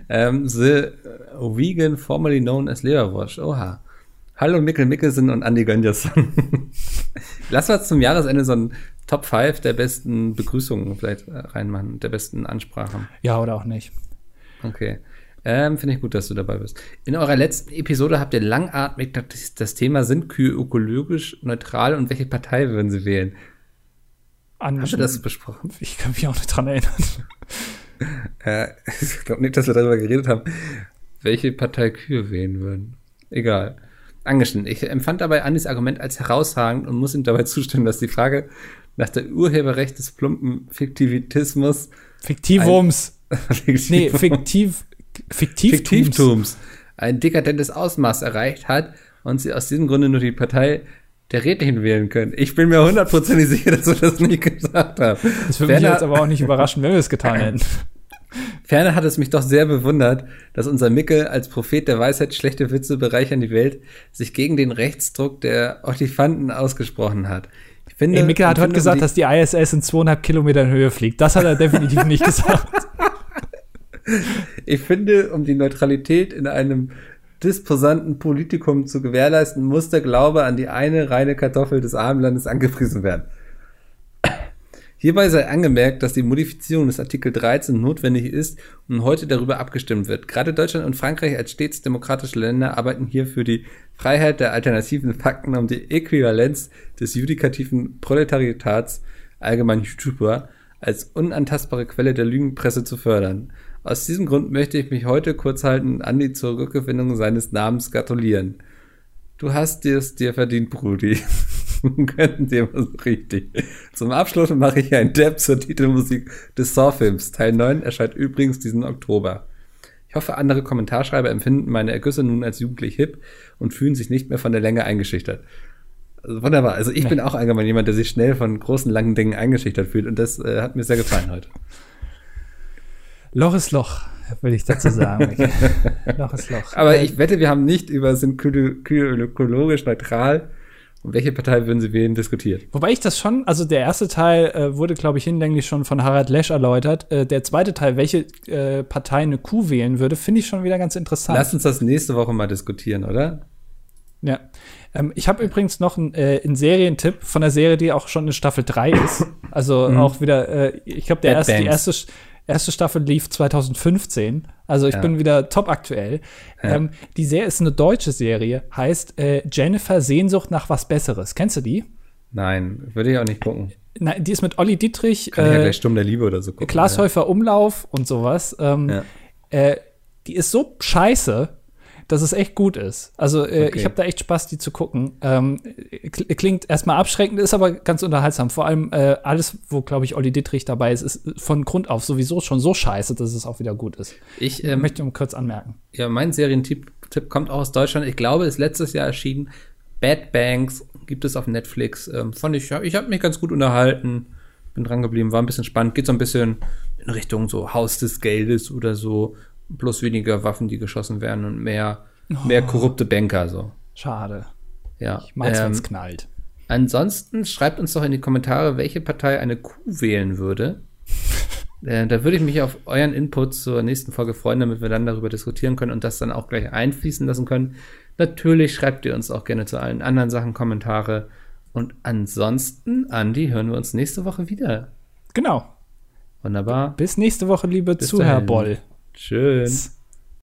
Ähm, the Vegan, formerly known as Leberwurst. Oha. Hallo Mikkel Mickelson und Andy Gönjason. Lass uns zum Jahresende so ein Top 5 der besten Begrüßungen vielleicht äh, reinmachen, der besten Ansprachen. Ja, oder auch nicht. Okay. Ähm, Finde ich gut, dass du dabei bist. In eurer letzten Episode habt ihr langatmig das, das Thema, sind Kühe ökologisch neutral und welche Partei würden sie wählen? Hast du das besprochen? Ich kann mich auch nicht dran erinnern. äh, ich glaube nicht, dass wir darüber geredet haben, welche Partei Kühe wählen würden. Egal. Angeschnitten. Ich empfand dabei Andys Argument als herausragend und muss ihm dabei zustimmen, dass die Frage nach der Urheberrecht des plumpen Fiktivitismus Fiktivums. Fiktiv nee, fiktiv. Fiktivtums. Fiktivtums ein dekadentes Ausmaß erreicht hat und sie aus diesem Grunde nur die Partei der Redlichen wählen können. Ich bin mir hundertprozentig sicher, dass wir das nicht gesagt haben. Das würde mich jetzt aber auch nicht überraschen, wenn wir es getan hätten. Ferner hat es mich doch sehr bewundert, dass unser Mickel als Prophet der Weisheit schlechte Witze bereichern die Welt sich gegen den Rechtsdruck der Olifanten ausgesprochen hat. Ich finde, Ey, Mickel hat heute gesagt, um die- dass die ISS in zweieinhalb Kilometern Höhe fliegt. Das hat er definitiv nicht gesagt. Ich finde, um die Neutralität in einem disposanten Politikum zu gewährleisten, muss der Glaube an die eine reine Kartoffel des Armenlandes angepriesen werden. Hierbei sei angemerkt, dass die Modifizierung des Artikel 13 notwendig ist und heute darüber abgestimmt wird. Gerade Deutschland und Frankreich als stets demokratische Länder arbeiten hier für die Freiheit der alternativen Fakten, um die Äquivalenz des judikativen Proletariats, allgemein YouTuber, als unantastbare Quelle der Lügenpresse zu fördern. Aus diesem Grund möchte ich mich heute kurz halten, an die Zurückgewinnung seines Namens gratulieren. Du hast es dir verdient, Brudi. Könnten dir was richtig. Zum Abschluss mache ich einen Depp zur Titelmusik des Saw-Films. Teil 9 erscheint übrigens diesen Oktober. Ich hoffe, andere Kommentarschreiber empfinden meine Ergüsse nun als jugendlich hip und fühlen sich nicht mehr von der Länge eingeschüchtert. Also wunderbar. Also ich bin auch allgemein jemand, der sich schnell von großen, langen Dingen eingeschüchtert fühlt und das äh, hat mir sehr gefallen heute. Loch ist Loch, will ich dazu sagen. Loch ist Loch. Aber ich wette, wir haben nicht über sind ökologisch neutral und welche Partei würden sie wählen diskutiert. Wobei ich das schon, also der erste Teil äh, wurde, glaube ich, hinlänglich schon von Harald Lesch erläutert. Äh, der zweite Teil, welche äh, Partei eine Kuh wählen würde, finde ich schon wieder ganz interessant. Lass uns das nächste Woche mal diskutieren, oder? Ja. Ähm, ich habe übrigens noch einen, äh, einen Serientipp von der Serie, die auch schon in Staffel 3 ist. Also auch wieder, äh, ich glaube, der Bad erste, die Banks. erste, erste Staffel lief 2015. Also ich Ja. bin wieder top aktuell. Ja. Ähm, die Serie ist eine deutsche Serie, heißt äh, Jennifer Sehnsucht nach was Besseres. Kennst du die? Nein, würde ich auch nicht gucken. Nein, die ist mit Olli Dietrich, Kann ich ja äh, gleich Sturm der Liebe oder so gucken. Klaas Häufer Umlauf und sowas. Ähm, Ja. äh, die ist so scheiße, dass es echt gut ist. Also äh, Okay. ich habe da echt Spaß, die zu gucken. Ähm, kl- klingt erstmal abschreckend, ist aber ganz unterhaltsam. Vor allem äh, alles, wo, glaube ich, Olli Dittrich dabei ist, ist von Grund auf sowieso schon so scheiße, dass es auch wieder gut ist. Ich Ich ähm, möchte nur kurz anmerken. Ja, mein Serientipp Tipp kommt auch aus Deutschland. Ich glaube, ist letztes Jahr erschienen. Bad Banks gibt es auf Netflix. Ähm, fand ich, ich habe mich ganz gut unterhalten. Bin dran geblieben, war ein bisschen spannend. Geht so ein bisschen in Richtung so Haus des Geldes oder so. Bloß weniger Waffen, die geschossen werden und mehr, mehr korrupte Banker. So. Schade. Ja. Ich mag's, Ähm, wenn's knallt. Ansonsten schreibt uns doch in die Kommentare, welche Partei eine Kuh wählen würde. äh, da würde ich mich auf euren Input zur nächsten Folge freuen, damit wir dann darüber diskutieren können und das dann auch gleich einfließen lassen können. Natürlich schreibt ihr uns auch gerne zu allen anderen Sachen Kommentare. Und ansonsten, Andi, hören wir uns nächste Woche wieder. Genau. Wunderbar. Bis nächste Woche, liebe Zuhörboll. Schön.